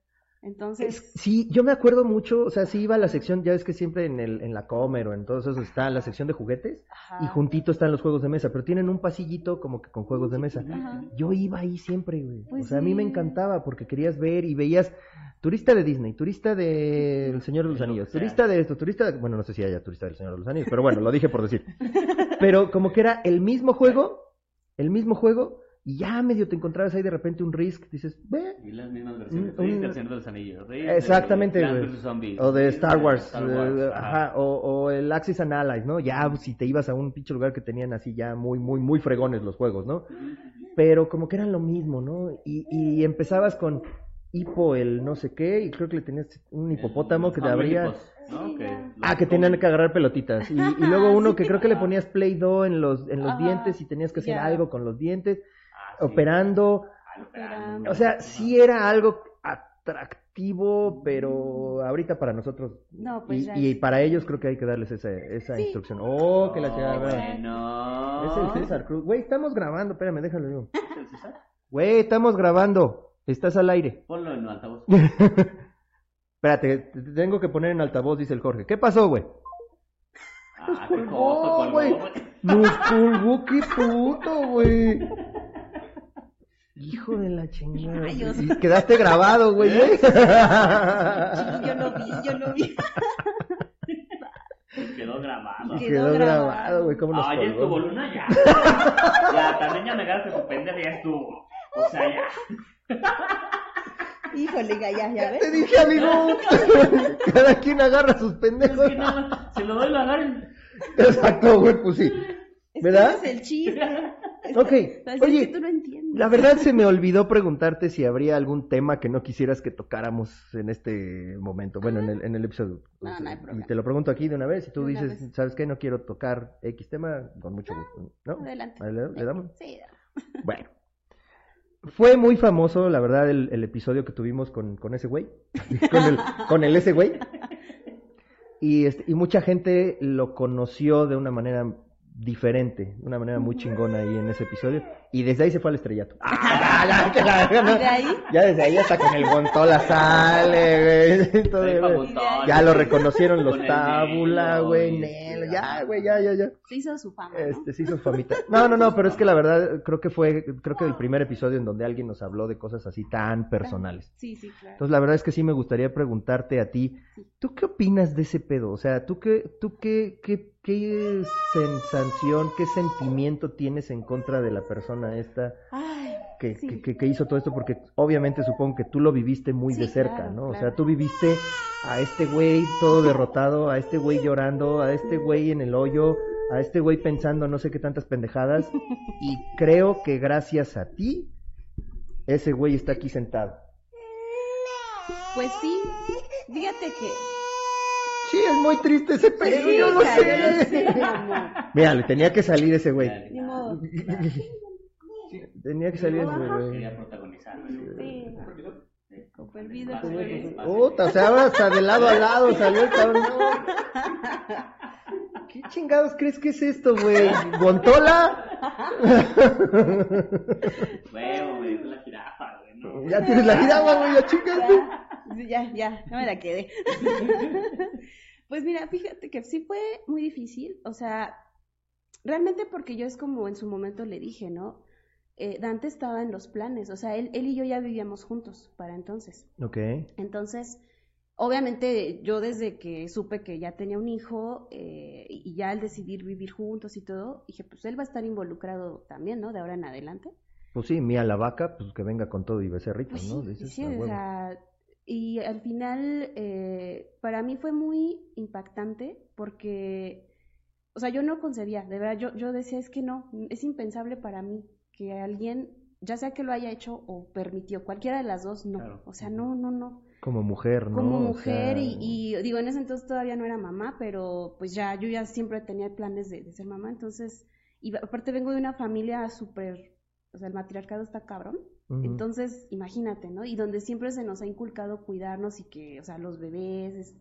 Entonces, Es- sí, yo me acuerdo mucho, o sea, sí iba a la sección, ya ves que siempre en, el, en la Comer o en todos esos está la sección de juguetes ajá, y juntito están los juegos de mesa, pero tienen un pasillito como que con juegos de mesa. ajá. Yo iba ahí siempre, güey. Pues o sea, a mí me encantaba porque querías ver y veías turista de Disney, turista de El Señor de los Anillos, turista de esto, turista, de- bueno, no sé si haya turista del Señor de los Anillos, pero bueno, lo dije por decir. Pero como que era el mismo juego, el mismo juego y ya medio te encontrabas ahí de repente un Risk, dices, ve, Y las mismas versiones. Un- Risk un- del Señor de los Anillos. Risk Exactamente, de O de Star Wars, Star Wars, eh, ajá. ajá, o, o el Axis and Allies, ¿no? Ya pues, si te ibas a un pinche lugar que tenían así ya muy, muy, muy fregones los juegos, ¿no? Pero como que eran lo mismo, ¿no? Y, y empezabas con hipo el no sé qué, y creo que le tenías un hipopótamo que te abría... ¿no? Sí, Que Ah, que tenían que agarrar pelotitas. Y, y luego uno Sí. que creo que le ponías Play-Doh en los, en los Ajá, dientes y tenías que hacer algo con los dientes, Ah. Operando. Operando. O sea, sí era algo atractivo, pero ahorita para nosotros No, pues y, y para ellos creo que hay que darles esa, esa Sí. instrucción. Oh, que la Oh, chingada. bueno. Es el César Cruz. Güey, estamos grabando, espérame, déjalo yo. ¿Es el César? Güey, estamos grabando. Estás al aire. Ponlo en altavoz. Espérate, te te tengo que poner en altavoz, dice el Jorge. ¿Qué pasó, güey? Ah, qué colgó, güey. Nos colgó, qué puto, güey. Hijo de la chingada. Y quedaste grabado, güey. ¿eh? Sí, yo lo vi, yo lo vi. Quedó grabado. Quedó Quedó grabado, güey. ¿Cómo nos Ah, ya estuvo Luna, ya. Ya, también ya me agarraste por pendeja, ya estuvo. O sea, ya. Híjole, ya, ya, ya Te ves. dije, amigo. Cada quien agarra sus pendejos. Es que nada se lo doy, lo agarren. Exacto, güey, pues sí. Es ¿Verdad? que ese es el chiste. Ok, oye, es que tú no entiendes. La verdad se me olvidó preguntarte si habría algún tema que no quisieras que tocáramos en este momento, bueno, en el, en el episodio. No, no hay problema. Y te lo pregunto aquí de una vez y tú dices, vez. ¿sabes qué? No quiero tocar X tema, con mucho gusto. ¿No? Adelante. ¿Le, le damos? Sí, Bueno. Fue muy famoso, la verdad, el, el episodio que tuvimos con, con ese güey. con, el, con el ese güey. Y, este, y mucha gente lo conoció de una manera diferente, de una manera muy chingona ahí en ese episodio. Y desde ahí se fue al estrellato. Ah, ya, que la- ¿Y de ahí? ya desde ahí hasta con el Gontola sale, güey. Ya lo reconocieron los tábula, güey, Nelo, ya, güey, ya, ya, ya. Se hizo su fama, ¿no? Este, se hizo famita. No, no, no, pero es que la verdad creo que fue, creo que el primer episodio en donde alguien nos habló de cosas así tan personales. Sí, sí, claro. Entonces la verdad es que sí me gustaría preguntarte a ti, ¿tú qué opinas de ese pedo? O sea, ¿tú qué, tú qué, qué, qué sensación, qué sentimiento tienes en contra de la persona esta Ay, que, sí. que, hizo todo esto? Porque obviamente supongo que tú lo viviste muy Sí, de cerca, claro, ¿no? O sea, tú viviste a este güey todo derrotado, a este güey llorando, a este güey en el hoyo, a este güey pensando no sé qué tantas pendejadas. y creo que gracias a ti, ese güey está aquí sentado. Pues sí, fíjate que... Sí, es muy triste ese pedo, Sí, yo lo sé. sé. Mira, le tenía que salir ese güey. Ni modo. Tenía que salir ese güey. Quería protagonizar. Sí. Güey, pase. Puta, o sea, ahora hasta de lado a lado salió el cabrón. ¿Qué chingados crees que es esto, güey? ¿Gontola? Huevo, dijo la jirafa, güey. Ya tienes la jirafa, güey, ya chingaste. Ya, ya, no me la quedé. Pues mira, fíjate que sí fue muy difícil, o sea, realmente porque yo es como en su momento le dije, ¿no? Eh, Dante estaba en los planes, o sea, él, él y yo ya vivíamos juntos para entonces. Ok. Entonces, obviamente yo desde que supe que ya tenía un hijo eh, y ya al decidir vivir juntos y todo, dije, pues él va a estar involucrado también, ¿no? De ahora en adelante. Pues sí, mía la vaca, pues que venga con todo y becerritos, Pues ¿no? sí, Dices, sí, "A o huevo". sea, y al final eh, para mí fue muy impactante porque, o sea, yo no concebía, de verdad, yo, yo decía, es que no, es impensable para mí que alguien, ya sea que lo haya hecho o permitió, cualquiera de las dos, no, Claro. o sea, no, no, no. Como mujer, ¿no? Como O mujer sea, y, y digo, en ese entonces todavía no era mamá, pero pues ya, yo ya siempre tenía planes de, de ser mamá, entonces, y aparte vengo de una familia súper, o sea, el matriarcado está cabrón. Entonces, imagínate, ¿no? Y donde siempre se nos ha inculcado cuidarnos y que, o sea, los bebés. es-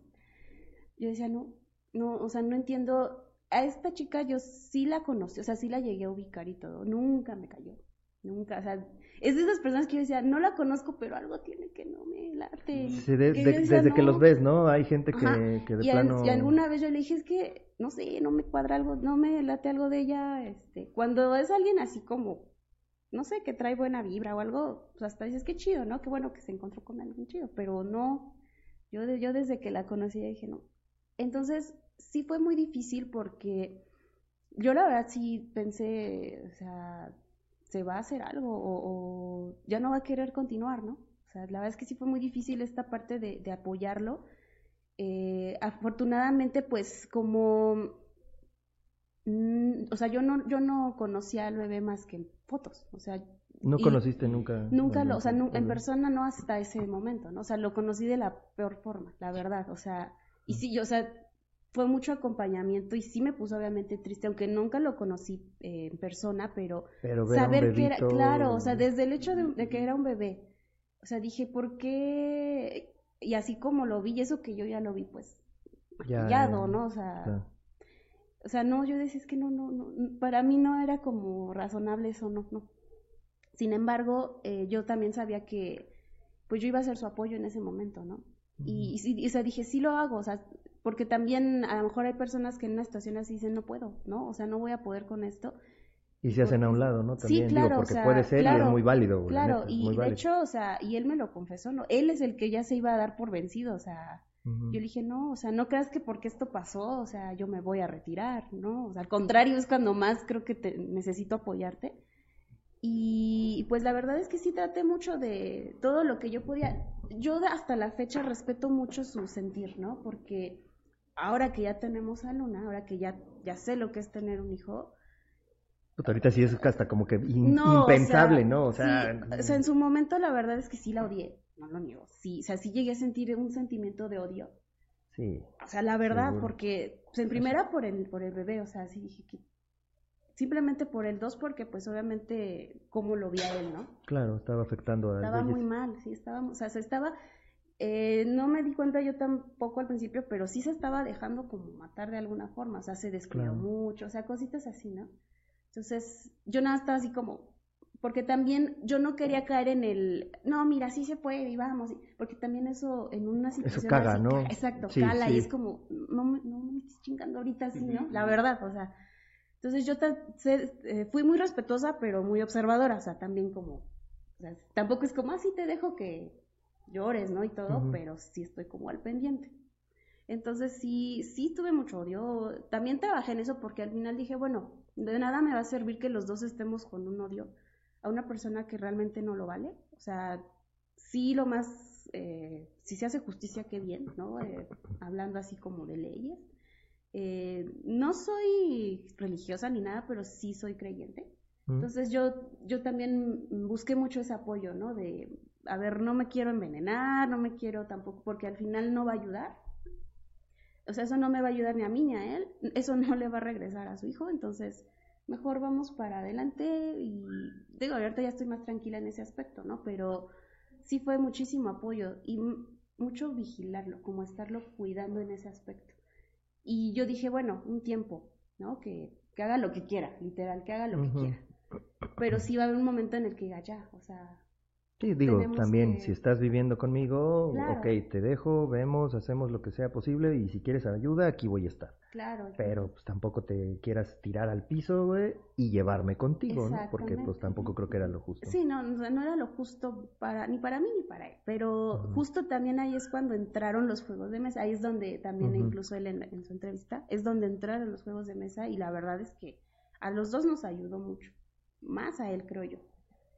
Yo decía, no, no, o sea, no entiendo. A esta chica yo sí la conocí, o sea, sí la llegué a ubicar y todo. Nunca me cayó. nunca, o sea, es de esas personas que yo decía, no la conozco, pero algo tiene que no me late. Sí, de- Que de- yo decía, desde que los ves, ¿no? Hay gente que, que de y, al- plano... y alguna vez yo le dije, es que, no sé, no me cuadra algo, no me late algo de ella, este, cuando es alguien así como, no sé, que trae buena vibra o algo, pues hasta dices, qué chido, ¿no? Qué bueno que se encontró con alguien chido, pero no, yo, yo desde que la conocí dije, no. Entonces, sí fue muy difícil porque yo la verdad sí pensé, o sea, se va a hacer algo o, ya no va a querer continuar, ¿no? O sea, la verdad es que sí fue muy difícil esta parte de, de apoyarlo. Eh, afortunadamente, pues como, mm, o sea, yo no, yo no conocía al bebé más que en fotos, o sea, No conociste nunca. Nunca lo, o sea, nu- en persona no hasta ese momento, ¿no? O sea, lo conocí de la peor forma, la verdad, o sea, y sí, yo, o sea, fue mucho acompañamiento y sí me puso obviamente triste, aunque nunca lo conocí eh, en persona, pero saber que era, claro, o sea, desde el hecho de, de que era un bebé, o sea, dije, ¿por qué? Y así como lo vi, y eso que yo ya lo vi, pues, Ya, maquillado, ¿no? O sea, claro. O sea, no, yo decía, es que no, no, no, para mí no era como razonable eso, no, no. Sin embargo, eh, yo también sabía que, pues yo iba a ser su apoyo en ese momento, ¿no? Y, y, sí- y, o sea, dije, sí lo hago, o sea, porque también a lo mejor hay personas que en una situación así dicen, no puedo, ¿no? O sea, no voy a poder con esto. Y se hacen a un lado, ¿no? Sí, También, digo, claro, o porque sea, puede ser y claro, es muy válido. la Claro, neta, y de hecho, o sea, y él me lo confesó, ¿no? Él es el que ya se iba a dar por vencido, o sea, Ujú. yo le dije, no, o sea, no creas que porque esto pasó, o sea, yo me voy a retirar, ¿no? O sea, al contrario, es cuando más creo que te necesito apoyarte. Y pues la verdad es que sí traté mucho de todo lo que yo podía. Yo hasta la fecha respeto mucho su sentir, ¿no? Porque ahora que ya tenemos a Luna, ahora que ya, ya sé lo que es tener un hijo, Puta, ahorita sí es hasta como que in- no, o impensable, sea, ¿no? O sea, sí, o sea, en su momento la verdad es que sí la odié, no lo niego. Sí, o sea, sí llegué a sentir un sentimiento de odio. sí. O sea, la verdad, Seguro. porque pues, en primera por el por el bebé, o sea, sí dije que simplemente por el dos porque pues obviamente cómo lo vi a él, ¿no? Claro, estaba afectando a Estaba muy mal, sí, estaba, o sea, se estaba eh, no me di cuenta yo tampoco al principio, pero sí se estaba dejando como matar de alguna forma, o sea, se descuidó Claro. mucho, o sea, cositas así, ¿no? Entonces, yo nada estaba así como, porque también yo no quería caer en el, no, mira, sí se puede y vamos, y- porque también eso en una situación caga, así, ¿no? exacto, Sí, cala y sí. es como, no, me- no me estés chingando ahorita así, ¿no? La verdad, o sea, entonces yo eh, fui muy respetuosa, pero muy observadora, o sea, también como, o sea, tampoco es como, así te dejo que llores, ¿no? Y todo, pero sí estoy como al pendiente. Entonces sí, sí tuve mucho odio. También trabajé en eso porque al final dije, bueno, de nada me va a servir que los dos estemos con un odio a una persona que realmente no lo vale. O sea, sí lo más, eh, si se hace justicia, qué bien, ¿no? Eh, hablando así como de leyes. Eh, no soy religiosa ni nada, pero sí soy creyente. Ujú. Entonces yo, yo también busqué mucho ese apoyo, ¿no? De, a ver, no me quiero envenenar, no me quiero tampoco, porque al final no va a ayudar. O sea, eso no me va a ayudar ni a mí ni a él, eso no le va a regresar a su hijo, entonces mejor vamos para adelante y digo, ahorita ya estoy más tranquila en ese aspecto, ¿no? Pero sí fue muchísimo apoyo y mucho vigilarlo, como estarlo cuidando en ese aspecto. Y yo dije, bueno, un tiempo, ¿no? Que, que haga lo que quiera, literal, que haga lo que quiera. Pero sí va a haber un momento en el que diga, ya, o sea, Sí, digo, también, que- si estás viviendo conmigo, Claro. ok, te dejo, vemos, hacemos lo que sea posible y si quieres ayuda, aquí voy a estar. Claro. Pero pues tampoco te quieras tirar al piso, güey, y llevarme contigo, ¿no? Porque pues tampoco creo que era lo justo. Sí, no, no era lo justo para ni para mí ni para él, pero justo también ahí es cuando entraron los juegos de mesa, ahí es donde también incluso él en, en su entrevista, es donde entraron los juegos de mesa y la verdad es que a los dos nos ayudó mucho, más a él creo yo.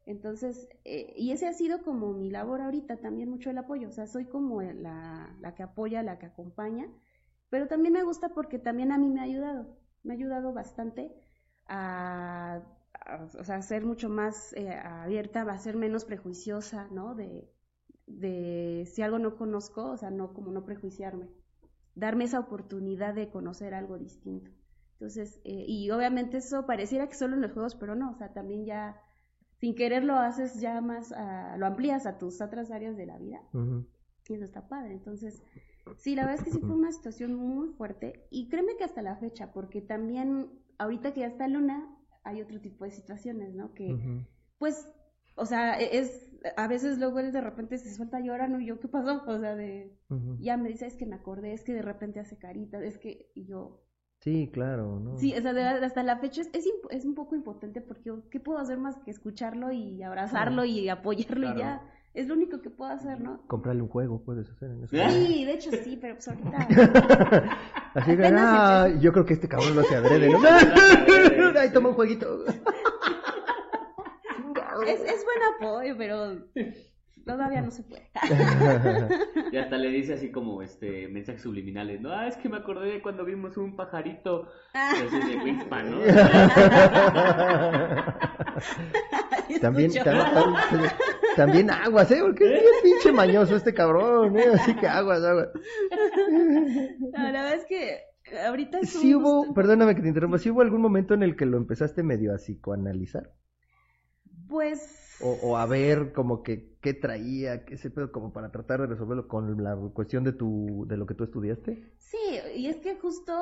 Entonces, eh, y ese ha sido como mi labor ahorita, también mucho el apoyo, o sea, soy como la, la que apoya, la que acompaña, pero también me gusta porque también a mí me ha ayudado, me ha ayudado bastante a, a- o sea, ser mucho más eh, abierta, a ser menos prejuiciosa, ¿no? De, de si algo no conozco, o sea, no como no prejuiciarme, darme esa oportunidad de conocer algo distinto. Entonces, eh, y obviamente eso pareciera que solo en los juegos, pero no, o sea, también ya sin querer lo haces ya más, a- lo amplías a tus otras áreas de la vida y eso está padre. Entonces, sí, la verdad es que sí fue una situación muy fuerte y créeme que hasta la fecha, porque también ahorita que ya está Luna, hay otro tipo de situaciones, ¿no? Que pues, o sea, e- es, a veces luego él de repente se suelta ¿no? Y yo, ¿qué pasó? O sea, de, ya me dice, es que me acordé, es que de repente hace caritas, es que, y yo, Sí, claro, ¿no? sí, o sea, de hasta la fecha es, es, un poco impotente porque, yo, ¿qué puedo hacer más que escucharlo y abrazarlo y apoyarlo Claro. y ya? Es lo único que puedo hacer, ¿no? Comprarle un juego puedes hacer en eso. Sí, de hecho sí, pero pues ahorita... Así que, ah, yo creo que este cabrón lo hace adrede, ¿no? Ahí toma un jueguito. Es, es buen apoyo, pero todavía no se puede. Y hasta le dice así como este mensajes subliminales, ¿no? Ah, es que me acordé de cuando vimos un pajarito. Así de Wingspan, ¿no? También, Escucho. Tam- tam- también aguas, ¿eh? Porque es bien pinche mañoso este cabrón, ¿eh? Así que aguas, aguas. No, la verdad es que ahorita es Sí hubo, gusto. perdóname que te interrumpa, ¿sí hubo algún momento en el que lo empezaste medio a psicoanalizar? Pues O, o a ver como que qué traía, qué ese pedo, como para tratar de resolverlo con la cuestión de tu, de lo que tú estudiaste. sí, y es que justo,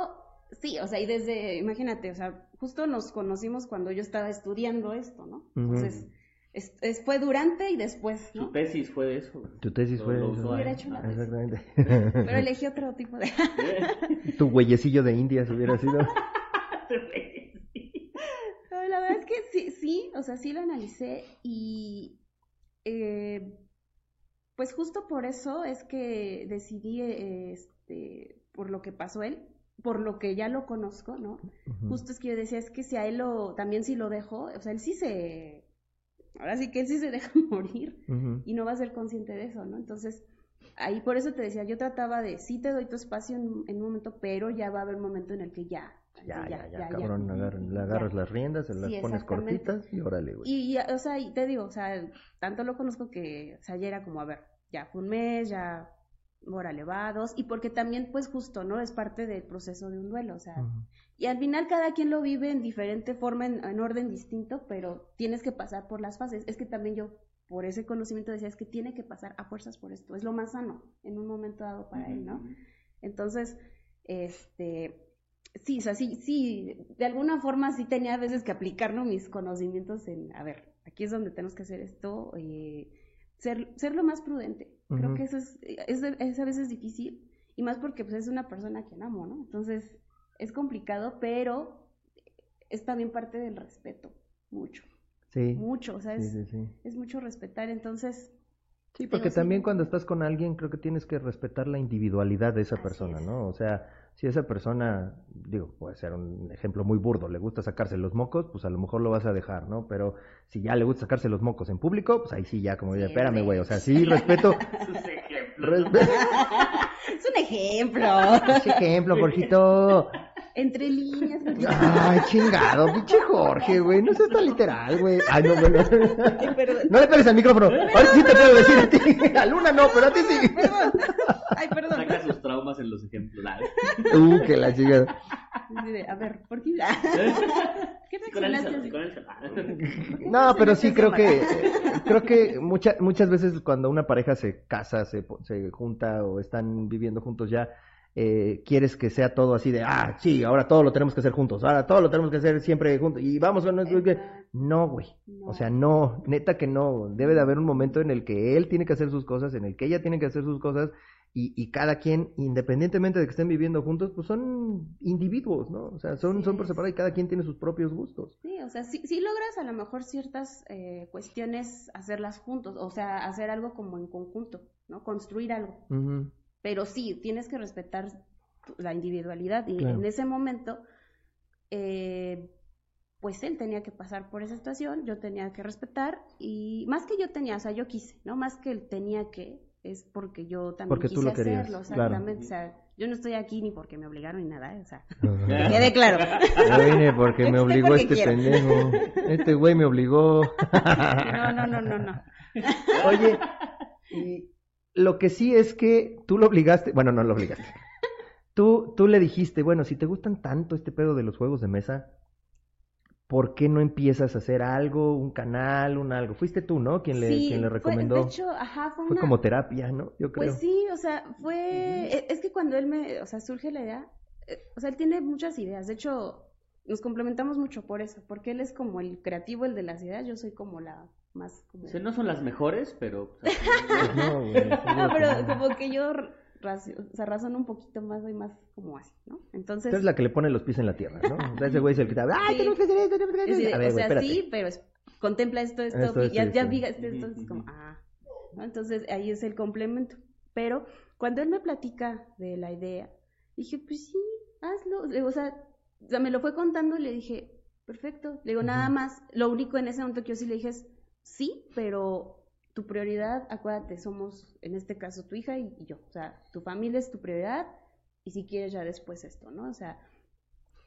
sí, o sea, y desde, imagínate, o sea, justo nos conocimos cuando yo estaba estudiando esto, ¿no? Entonces, es, es- fue durante y después, Su ¿no? tesis fue de eso. Tu tesis fue... lo eso. Hubiera hecho tesis. Exactamente. Pero elegí otro tipo de... tu huellecillo de Indias hubiera sido... No, la verdad es que sí, sí, o sea, sí lo analicé y eh, pues justo por eso es que decidí, eh, este, por lo que pasó él, por lo que ya lo conozco, ¿no? Justo es que yo decía, es que si a él lo, también si lo dejo, o sea, él sí se, ahora sí que él sí se deja morir Ujú. y no va a ser consciente de eso, ¿no? Entonces, ahí por eso te decía, yo trataba de, sí te doy tu espacio en, en un momento, pero ya va a haber un momento en el que ya, Ya, ya, ya, ya, cabrón, agar- le agarras las riendas, se las Sí, pones cortitas y órale, güey. Y, ya, o sea, y te digo, o sea, tanto lo conozco que, o sea, ya era como, a ver, ya fue un mes, ya, órale, va, dos, y porque también, pues justo, ¿no? Es parte del proceso de un duelo, o sea, y al final cada quien lo vive en diferente forma, en, en orden distinto, pero tienes que pasar por las fases. Es que también yo, por ese conocimiento, decía, es que tiene que pasar a fuerzas por esto, es lo más sano en un momento dado para él, ¿no? Entonces, este, sí, o sea, sí, sí, de alguna forma sí tenía a veces que aplicar ¿no? mis conocimientos en, a ver, aquí es donde tenemos que hacer esto, eh, ser, ser lo más prudente. Creo que eso es, es, es a veces difícil, y más porque pues es una persona que amo, ¿no? Entonces, es complicado, pero es también parte del respeto, mucho, Sí, mucho, o sea, es, sí, sí. es mucho respetar, entonces, Sí, porque Digo, también cuando estás con alguien creo que tienes que respetar la individualidad de esa persona, es. ¿no? O sea, si esa persona, digo, puede ser un ejemplo muy burdo, le gusta sacarse los mocos, pues a lo mejor lo vas a dejar, ¿no? Pero si ya le gusta sacarse los mocos en público, pues ahí sí ya como, Sí, dice, espérame, sí. güey, o sea, sí respeto, ejemplos. ¿no? respeto, es un ejemplo, ejemplo, Jorgito. entre líneas, porque- Ay, chingado, pinche Jorge, güey, no seas tan literal, güey. Ay, no, perdón. No le pegues al micrófono. Ahora sí te puedo decir a ti. A Luna no, pero a ti sí. Perdón. Ay, perdón. Saca sus traumas en los ejemplos. Uh, que la de, A ver, ¿por qué? ¿Qué Con el reaccionaste con así? el No, pero sí creo que creo que muchas muchas veces cuando una pareja se casa, se, se junta o están viviendo juntos ya, eh, quieres que sea todo así de, ah, sí, ahora todo lo tenemos que hacer juntos, ahora todo lo tenemos que hacer siempre juntos y vamos con nuestro... No, güey. No. O sea, no, neta que no. Debe de haber un momento en el que él tiene que hacer sus cosas, en el que ella tiene que hacer sus cosas y, y cada quien, independientemente de que estén viviendo juntos, pues son individuos, ¿no? O sea, son, son por separado y cada quien tiene sus propios gustos. Sí, o sea, sí, sí logras a lo mejor ciertas eh, cuestiones hacerlas juntos, o sea, hacer algo como en conjunto, ¿no? Construir algo. Pero sí, tienes que respetar la individualidad y Claro. en ese momento, eh, pues él tenía que pasar por esa situación, yo tenía que respetar y más que yo tenía, o sea, yo quise, ¿no? Más que él tenía que, es porque yo también Porque tú quise lo querías, hacerlo, claro. exactamente, o sea, yo no estoy aquí ni porque me obligaron ni nada, o sea, Ajá. que quede claro. Yo vine porque me obligó porque este quiero. pendejo. Este güey me obligó. No, no, no, no, no. Oye, y lo que sí es que tú lo obligaste, bueno, no lo obligaste. Tú, tú le dijiste, bueno, si te gustan tanto este pedo de los juegos de mesa, ¿por qué no empiezas a hacer algo, un canal, un algo? Fuiste tú, ¿no? Quien le, Sí, quien le fue- recomendó. de hecho, ajá, fue, Fue una... como terapia, ¿no? Yo creo. Pues sí, o sea, fue, e- es que cuando él me, o sea, surge la idea, eh, o sea, él tiene muchas ideas, de hecho, nos complementamos mucho por eso, porque él es como el creativo, el de las ideas, yo soy como la más como... O sea, no son las mejores, pero... Pues no, güey. No, seguro que pero como que yo o sea, razono un poquito más, soy más como así, ¿no? Entonces, Tú eres la que le pone los pies en la tierra, ¿no? O sea, ese güey es el que te habla, ¡ay, tenemos que hacer esto, tenemos que hacer es esto! A ver, o güey, sea, espérate. sí, pero es- contempla esto, esto, Esto, y esto, ya, ya esto. diga esto, esto, es como, ah, ¿no? Entonces ahí es el complemento. Pero cuando él me platica de la idea, dije, pues sí, hazlo. O sea, o sea, me lo fue contando y le dije, perfecto. Le digo, nada más, lo único en ese momento que yo sí le dije es, sí, pero tu prioridad, acuérdate, somos, en este caso, tu hija y, y yo. O sea, tu familia es tu prioridad y si quieres ya después esto, ¿no? O sea,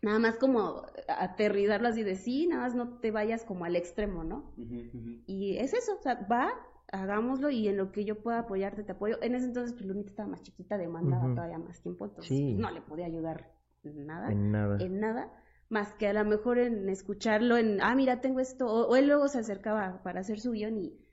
nada más como aterrizarlo así de sí, nada más no te vayas como al extremo, ¿no? Y es eso, o sea, va, hagámoslo y en lo que yo pueda apoyarte, te apoyo. En ese entonces, pues Lunita estaba más chiquita, demandaba todavía más tiempo, entonces Sí. pues, no le podía ayudar en nada, En nada. en nada, más que a lo mejor en escucharlo, en, ah, mira, tengo esto, o, o él luego se acercaba para hacer su guion y,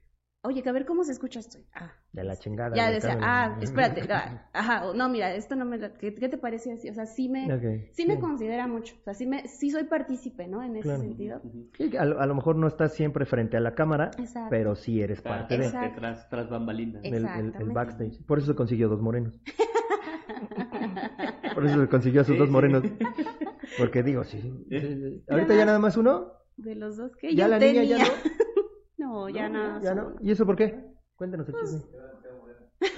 oye, que a ver cómo se escucha esto. Ah, De la chingada. ya decía, ah, espérate, ah, ajá, no, mira, esto no me, la- ¿qué, qué te parece así? O sea, sí me, sí me considera mucho, o sea, sí, me, sí soy partícipe, ¿no? En ese Claro. sentido. Sí, a, lo, a lo mejor no estás siempre frente a la cámara, Exacto. pero sí eres Claro, parte de, Exacto. tras, tras bambalinas. Eh, el- el, backstage. Por eso se consiguió dos morenos. Por eso se consiguió a sus Sí, dos sí. morenos. Porque digo, sí. sí, sí. ¿Ahorita ya nada más uno? De los dos que ¿Ya yo la niña tenía. ya no? Ya no. ¿Ya no? ¿Y eso por qué? Cuéntanos el Pues, chisme.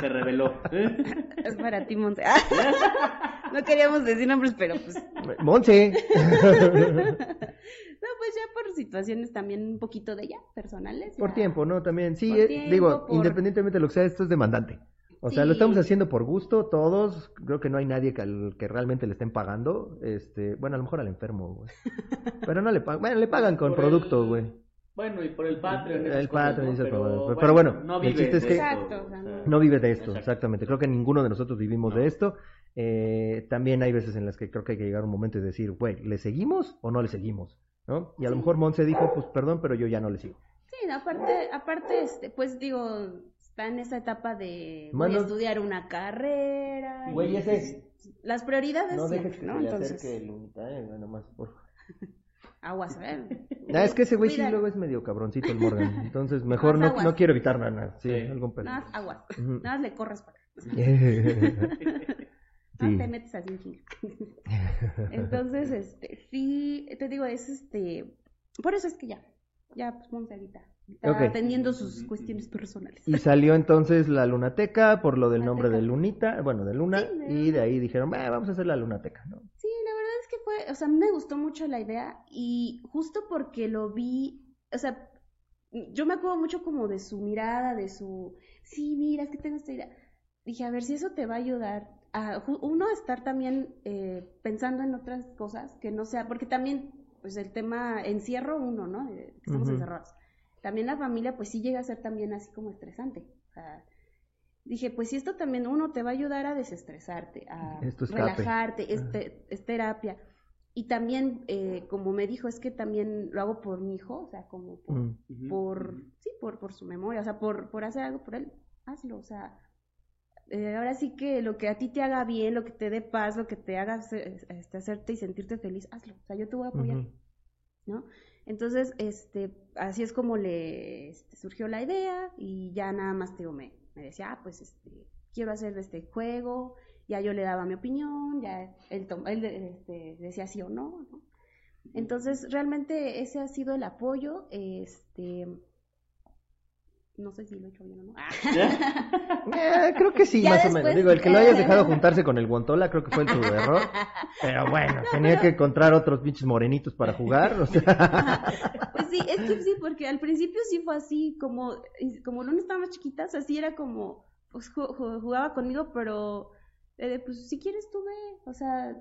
Se reveló. Es para ti, Monse. no queríamos decir nombres, pero pues. No, Monse. pues ya por situaciones también un poquito de ella, personales. Por ya. tiempo, ¿no? También, sí, eh, tiempo, digo, por- independientemente de lo que sea, esto es demandante. O sea, lo estamos haciendo por gusto, todos. Creo que no hay nadie que, al- que realmente le estén pagando. Este, bueno, a lo mejor al enfermo, güey. Pero no le pagan. Bueno, le pagan con Por producto, el- güey. Bueno, y por el Patreon. El Patreon cosas, Pero, pero bueno, no el chiste es que- Exacto, o sea, no. No vive de esto, Exacto. exactamente. Creo que ninguno de nosotros vivimos No. de esto. Eh, también hay veces en las que creo que hay que llegar a un momento y decir, güey, ¿le seguimos o no le seguimos? ¿No? Y a lo mejor Monse dijo, pues perdón, pero yo ya no le sigo. Sí, aparte, aparte, este, pues digo, está en esa etapa de voy a estudiar una carrera. Güey, ese- pues, Las prioridades No dejes que ¿no? se le Entonces, acerque Lunita, eh, nada más, por aguas, a ver. Ah, es que ese güey sí luego es medio cabroncito el Morgan. Entonces, mejor no, no quiero evitar nada. nada. Sí, Sí. algún pedo. Nada más aguas. Ujú. Nada más le corres para acá. Sí. No te metes así en. Entonces, este, sí, te digo, es este, por eso es que ya, ya, pues Monse ahorita está Ok. atendiendo sus cuestiones personales. Y salió entonces la lunateca por lo del nombre de. Lunita, bueno, de Luna, Sí, de y de ahí dijeron, "Bah, vamos a hacer la lunateca, ¿no? Sí, la verdad es que fue, o sea, me gustó mucho la idea y justo porque lo vi, o sea, yo me acuerdo mucho como de su mirada, de su, sí, mira, es que tengo esta idea. Dije, a ver si eso te va a ayudar a, uno, a estar también eh, pensando en otras cosas que no sea, porque también, pues el tema encierro uno, ¿no? Eh, que estamos Ujú. encerrados. También la familia, pues sí llega a ser también así como estresante. O sea, dije, pues si esto también uno te va a ayudar a desestresarte, a Es tu escape. relajarte, es, te- es terapia. Y también, eh, como me dijo, es que también lo hago por mi hijo, o sea, como por, Mm. Por sí, por, por su memoria, o sea, por, por hacer algo por él, hazlo, o sea, eh, ahora sí que lo que a ti te haga bien, lo que te dé paz, lo que te haga este, hacerte y sentirte feliz, hazlo, o sea, yo te voy a apoyar. ¿no? Entonces, este, así es como le este, surgió la idea y ya nada más digo, me, me decía, ah, pues, este, quiero hacer este juego, ya yo le daba mi opinión, ya él, él este, decía sí o no, ¿no? Entonces, realmente ese ha sido el apoyo, este, no sé si lo he hecho bien o no. Eh, creo que sí, Ya más o menos. Digo, el que lo hayas dejado juntarse con el Guantola, creo que fue tu error. Pero bueno, tenía que encontrar otros pinches morenitos para jugar. O sea, Pues sí, es que sí, porque al principio sí fue así, como, y como Luna estaba más chiquita, o sea, sí era como, pues ju- ju- jugaba conmigo, pero, eh, pues si quieres tú ve, o sea,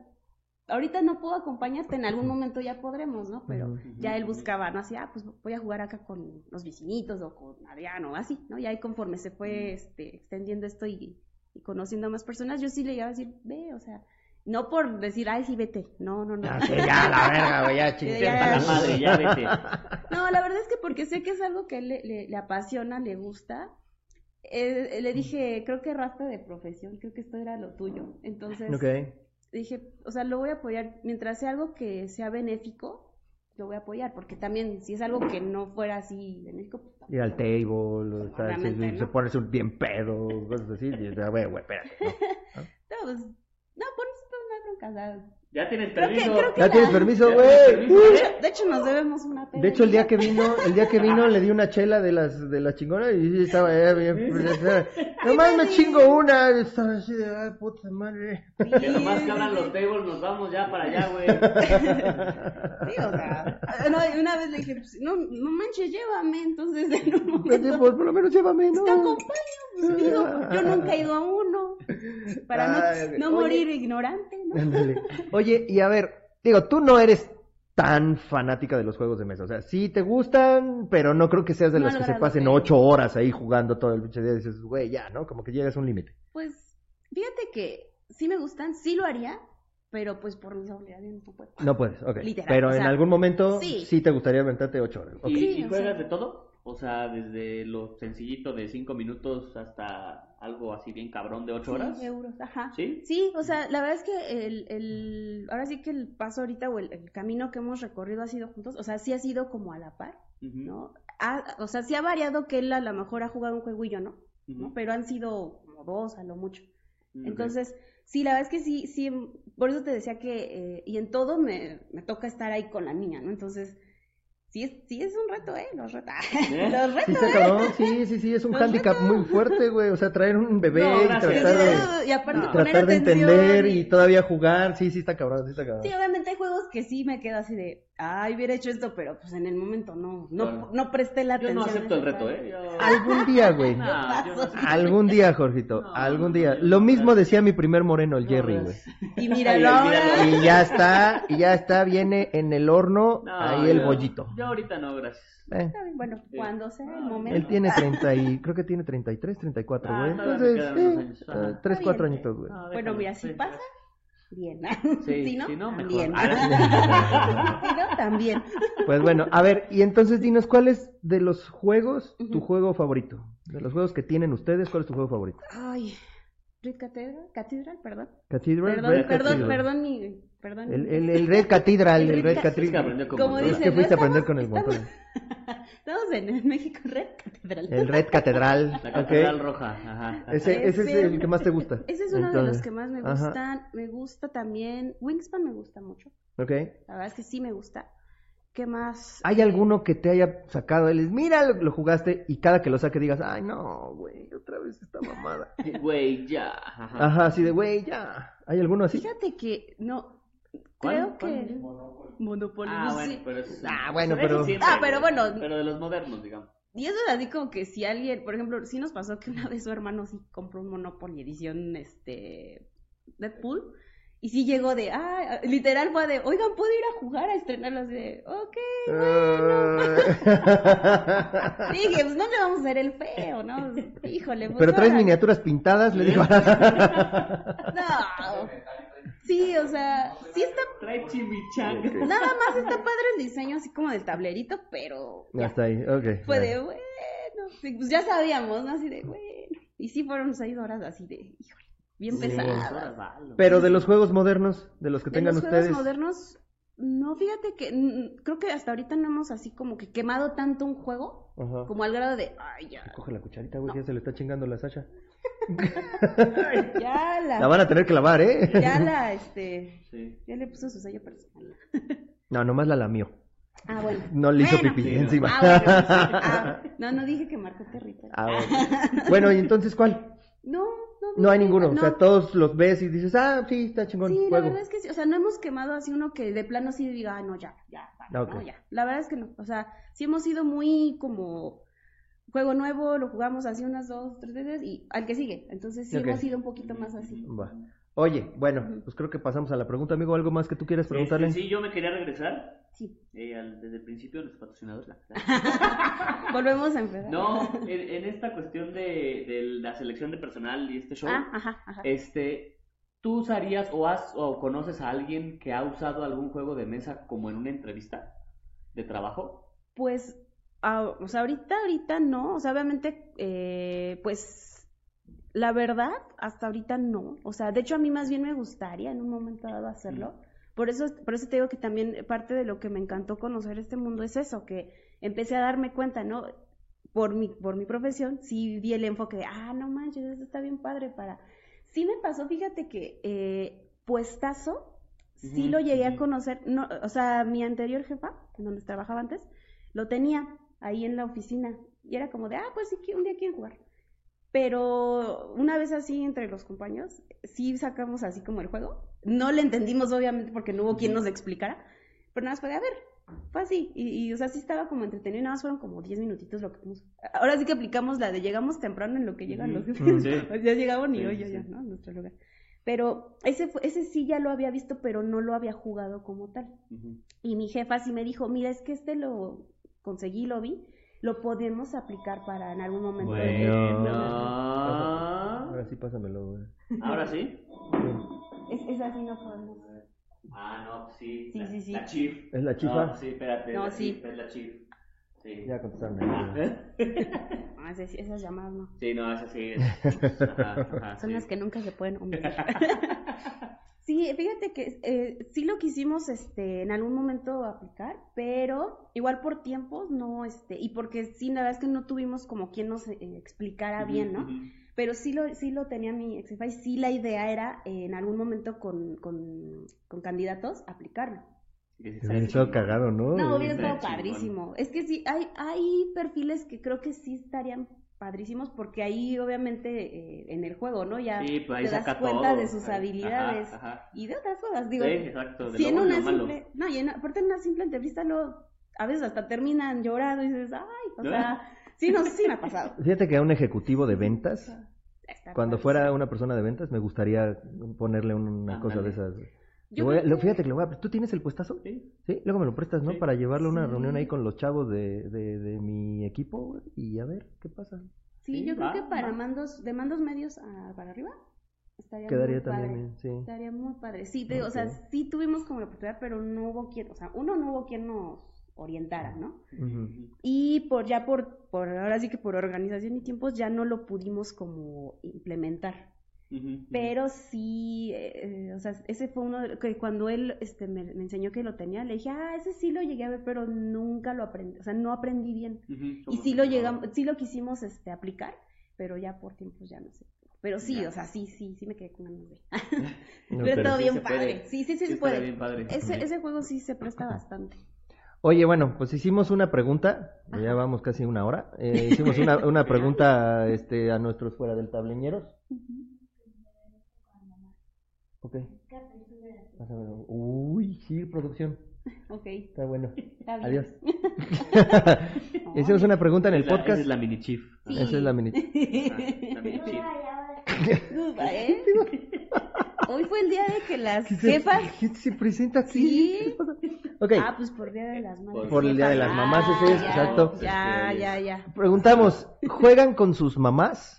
ahorita no puedo acompañarte, en algún momento ya podremos, ¿no? Pero ya él buscaba, ¿no? Así, ah, pues voy a jugar acá con los vecinitos o con Adriano, así, ¿no? Y ahí conforme se fue este, extendiendo esto y, y conociendo a más personas, yo sí le iba a decir, ve, o sea, no por decir, ay, sí, vete, no, no, no. ya, sí, ya, la verga, güey, ya. Ya, la madre, ya vete. No, la verdad es que porque sé que es algo que le, le- le apasiona, le gusta. Eh, le dije, creo que rasta de profesión, creo que esto era lo tuyo. Entonces. Dije, o sea, lo voy a apoyar mientras sea algo que sea benéfico, lo voy a apoyar, porque también si es algo que no fuera así benéfico, pues, Ir al table, así, Obviamente, se pone un bien pedo, cosas así. Y, dices, "Ah, güey, güey, espérate. ¿no? no, pues, no, por eso no hay bronca, o sea, Ya tienes Creo que- permiso. creo que- Ya tienes permiso, Ya güey. permiso. ¿eh? de hecho nos debemos una pena. De hecho, el día que vino, el día que vino le di una chela de las de las chingonas y estaba ya bien. Nomás me chingo una, estaba así de, ay, puta madre. Que nomás que abran los tables, nos vamos ya para allá, güey. Sí, o sea, no, una vez le dije, pues, no, no manches, llévame, entonces en un Pues, momento, pues, por lo menos llévame, ¿no? te acompaño, pues, digo, yo nunca he ido a uno, para no, Ay, no oye. morir ignorante, ¿no? Oye, y a ver, digo, tú no eres tan fanática de los juegos de mesa. O sea, sí te gustan, pero no creo que seas de No las al que se pasen que- ocho horas ahí jugando todo el pinche día y dices, güey, ya, ¿no? Como que llegas a un límite. Pues, fíjate que sí me gustan, sí lo haría, pero pues por mis obligaciones no puedo. No puedes, ok. Literal, pero o en algún momento sí, sí. te gustaría aventarte ocho horas. ¿Y, Sí, y o juegas sea- de todo? O sea, desde lo sencillito de cinco minutos hasta algo así bien cabrón de ocho horas. Sí, euros, ajá. ¿Sí? Sí, o sea, la verdad es que el, el, ahora sí que el paso ahorita o el, el camino que hemos recorrido ha sido juntos, o sea, sí ha sido como a la par, ¿no? Ha- o sea, sí ha variado que él a lo mejor ha jugado un juego y yo no. Pero han sido como dos a lo mucho. Entonces, sí, la verdad es que sí, sí, por eso te decía que, eh, y en todo me, me toca estar ahí con la niña, ¿no? Entonces, sí es, sí es un reto, ¿eh? Los retos. ¿Eh? Los Sí, retos. está cabrón, sí, sí, sí, es un Los handicap muy fuerte, güey. O sea, traer un bebé No, y tratar de, Y aparte No. tratar de entender y todavía jugar. Sí, sí, está cabrón, sí, está cabrón. Sí, obviamente hay juegos que sí me quedo así de, ay, hubiera hecho esto, pero pues en el momento no, no, no presté la Yo atención. no acepto el reto. ¿eh? Yo- Algún día, güey. No, yo no acepto. Algún día, Jorgito. No, algún día. yo Lo mismo decía mi primer moreno, el Jerry, güey. Y míralo ahora. Y ya está, y ya está, viene en el horno, No, ahí el yo- bollito. Yo ahorita no, gracias. Eh, Bueno, Sí. cuando sea el Ah, momento. él tiene 30 y, creo que tiene 33, 34, Ah, güey. todavía me Entonces, quedan sí, unos años. Ajá. 3, Está 4 bien. añitos, güey. No, Bueno, mira, si sí, pasa. Bien. Sí, si no, si no, mejor. también. Ah. si no, también. Pues bueno, a ver, y entonces dinos, ¿cuál es de los juegos tu juego favorito? De los juegos que tienen ustedes, ¿cuál es tu juego favorito? Ay, Red Cathedral, Cathedral, perdón. Cathedral, Perdón, Red perdón, Cathedral. perdón, mi, perdón. El, el, el Red Cathedral, El el Red Red Ca- Es que Cathedral. Como motor. Es que fuiste a no aprender estamos- con el motor. Estamos en el México Red Cathedral. El Red Catedral. La catedral roja, ajá. Ese, ese es el que más te gusta. Ese es uno de Entonces, los que más me ajá. gustan. Me gusta también. Wingspan me gusta mucho. Ok. La verdad es que sí me gusta. ¿Qué más? ¿Hay alguno que te haya sacado? Él mira, lo, lo jugaste y cada que lo saque digas, ay, no, güey, otra vez esta mamada. Güey, ya. Ajá. Ajá, así de, güey, ya. ¿Hay alguno así? Fíjate que no. ¿Cuál? Creo ¿Cuál? que. Monopoly. Ah, sí. bueno, pero es... Ah, bueno, pero- siempre, Ah, pero bueno. Pero de los modernos, digamos. Y eso es así como que si alguien, por ejemplo, sí nos pasó que una vez su hermano sí compró un Monopoly edición este Deadpool y sí llegó de, ah, literal fue de, oigan, ¿puedo ir a jugar a estrenarlo? Así de, ok. Ah. Dije, pues no le vamos a hacer el feo, ¿no? Híjole, pues Pero traes ahora- miniaturas pintadas, le digo. No. Sí, o sea, sí está, Trae chimichanga. nada más está padre el diseño así como del tablerito, pero Ya ya, está ahí, ok. fue ya. de, bueno, pues ya sabíamos, ¿no? Así de, bueno. Y sí fueron seis horas así de, híjole, bien Sí. pesadas. Pero de los juegos modernos, de los que De tengan los ustedes. juegos modernos, no, fíjate que mm, creo que hasta ahorita no hemos así como que quemado tanto un juego Ajá. como al grado de, ay, ya, Coge la cucharita, güey, No. ya se le está chingando la Sasha. ya La la, van a tener que lavar, ¿eh? ya la, este, Sí. ya le puso su sello personal. No, nomás la lamió. Ah, bueno. No le hizo Bueno. pipí encima. Ah, bueno, sí. Ah, no, no dije que marcó territorio. Ah, bueno. Bueno, y entonces, ¿cuál? No, no. No hay ninguno. O sea, todos los ves y dices, ah, sí, está chingón. Sí, la juego. verdad es que sí. O sea, no hemos quemado así uno que de plano sí diga, ah, no, ya, ya, vale, Ok. no, ya. La verdad es que no. O sea, sí hemos sido muy como juego nuevo, lo jugamos así unas dos, tres veces y al que sigue. Entonces sí hemos sido un poquito más así. Va. Oye, bueno, pues creo que pasamos a la pregunta, amigo. ¿Algo más que tú quieras preguntarle? Este, sí, yo me quería regresar Sí. eh, al- desde el principio los patrocinadores. la- Volvemos a empezar. No, en, en esta cuestión de, de la selección de personal y este show, Ah, ajá, ajá. este, ¿tú usarías o has o conoces a alguien que ha usado algún juego de mesa como en una entrevista de trabajo? Pues, ah, o sea, ahorita, ahorita no. O sea, obviamente, eh, pues, la verdad, hasta ahorita no. O sea, de hecho a mí más bien me gustaría en un momento dado hacerlo. Por eso, por eso te digo que también parte de lo que me encantó conocer este mundo es eso, que empecé a darme cuenta, ¿no? Por mi, por mi profesión, sí vi el enfoque de, ah, no manches, eso está bien padre para... Sí me pasó, fíjate que eh, puestazo, sí lo llegué a conocer, no, o sea, mi anterior jefa, en donde trabajaba antes, lo tenía ahí en la oficina. Y era como de, ah, pues sí, un día quieren jugar. Pero una vez así entre los compañeros, sí sacamos así como el juego. No le entendimos, obviamente, porque no hubo quien nos explicara. Pero nada más fue de, a ver, fue así. Y, y, o sea, sí estaba como entretenido nada más fueron como 10 minutitos lo que pusimos. Ahora sí que aplicamos la de llegamos temprano en lo que llegan los jefes. Sí. O sea, ya llegaban y Sí, sí, ya. ¿no? En nuestro lugar. Pero ese, fue, ese sí ya lo había visto, pero no lo había jugado como tal. Y mi jefa sí me dijo, mira, es que este lo conseguí, lo vi, lo podemos aplicar para en algún momento. Bueno. Ahora sí, pásamelo, güey. Ahora sí. Es, es así, no podemos. Ah, no, sí. Sí, la, sí, sí. La chief. ¿Es la chifa? No, sí, espérate. No, la sí. chief, es la chief. Sí. Ya contestaron. Ah, esas, esas llamadas no. Sí, no, esa sí es. Ajá, ajá, Son sí. las que nunca se pueden omitir. sí, fíjate que eh, sí lo quisimos este, en algún momento aplicar, pero igual por tiempos no, este, y porque sí, la verdad es que no tuvimos como quien nos eh, explicara bien, ¿no? Pero sí lo, sí lo tenía mi ex y sí la idea era eh, en algún momento con, con, con candidatos aplicarlo. Hubiera estado cagado, ¿no? No, hubiera estado chingón. padrísimo. Es que sí, hay, hay perfiles que creo que sí estarían padrísimos porque ahí obviamente eh, en el juego, ¿no? Ya Sí, pues ahí te das saca cuenta todo. de sus Ahí- habilidades Ajá, ajá. y de otras cosas. Digo, Sí, exacto. De si en una malo. simple, no, y en, aparte en una simple entrevista lo, a veces hasta terminan llorando y dices, ay, o ¿No? sea, sí, no, sí me ha pasado. Fíjate que a un ejecutivo de ventas, Está cuando padrísimo. fuera una persona de ventas, me gustaría ponerle una cosa de esas. Yo voy a- que- fíjate que le voy a- ¿Tú tienes el puestazo? Sí. Sí, luego me lo prestas, ¿no? Sí. Para llevarle a una Sí. reunión ahí con los chavos de, de, de mi equipo y a ver qué pasa. Sí, Sí, yo creo que para va. mandos, de mandos medios a, para arriba, estaría Quedaría muy también padre. bien, sí. Estaría muy padre. Sí, te o sea, sí tuvimos como la oportunidad, pero no hubo quien, o sea, uno no hubo quien nos orientara, ¿no? Y por ya por, por ahora sí que por organización y tiempos ya no lo pudimos como implementar. Pero sí, eh, o sea, ese fue uno de, que cuando él este, me, me enseñó que lo tenía, le dije, ah, ese sí lo llegué a ver, pero nunca lo aprendí, o sea, no aprendí bien. Y ¿cómo sí lo llamaba? llegamos, sí lo quisimos este aplicar, pero ya por tiempos ya no sé. Pero sí, Ya. o sea, sí, sí, sí me quedé con ganas de. No, pero pero todo sí bien puede. padre. Sí, sí, sí, Sí se puede. bien padre. Ese, ese juego sí se presta bastante. Oye, bueno, pues hicimos una pregunta, ya vamos casi una hora. eh, hicimos una, una pregunta este, a nuestros fuera del tableñeros. Ok. Vas a ver. Uy, sí, producción. Ok, Está bueno. está bien. Adiós. Hicimos una pregunta en el Esa- esa podcast. es la mini chief. Sí. Esa es la mini. Ah, la mini chief. ¿eh? Hoy fue el día de que las ¿Qué se- jefas. ¿Qué se presenta aquí? Sí. ¿Qué pasa? Ok, Ah, pues por día de las madres. Por el Día de las Ah, Mamás, ese es, ya, exacto. Ya, ya, ya. preguntamos, ¿juegan con sus mamás?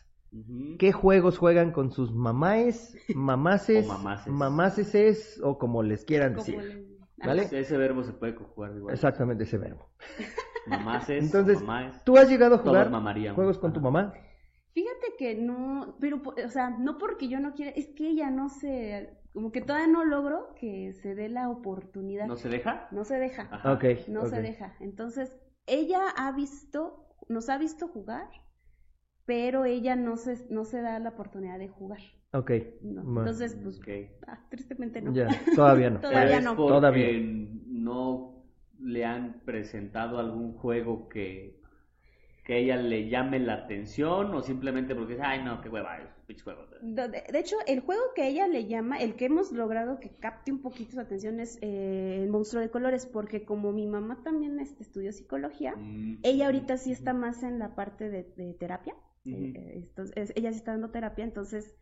¿Qué juegos juegan con sus mamáes, mamaces, O mamaces. mamaceses o como les quieran Como decir? le- ¿Vale? Ese- Ese verbo se puede conjugar igual. Exactamente ese verbo. Mamaces, Entonces, mamáes. ¿tú has llegado a jugar juegos con tu mamá? Fíjate que no, pero, o sea, no porque yo no quiera, es que ella no se, como que todavía no logro que se dé la oportunidad. ¿No se deja? No se deja, Ajá. Ok. no se deja. Entonces, ella ha visto, nos ha visto jugar, pero ella no se, no se da la oportunidad de jugar. Ok. No. Bueno, Entonces, pues, ah, tristemente no. Ya, todavía no. Todavía Pero es no. porque Todavía. no le han presentado algún juego que, que ella le llame la atención o simplemente porque dice, ay no, qué hueva, pinches juegos. De, de- de hecho, el juego que ella le llama, el que hemos logrado que capte un poquito su atención es eh, el monstruo de colores, porque como mi mamá también este, estudió psicología, Mm. ella ahorita sí está más en la parte de, de terapia, Eh, entonces, es- ella sí está dando terapia, entonces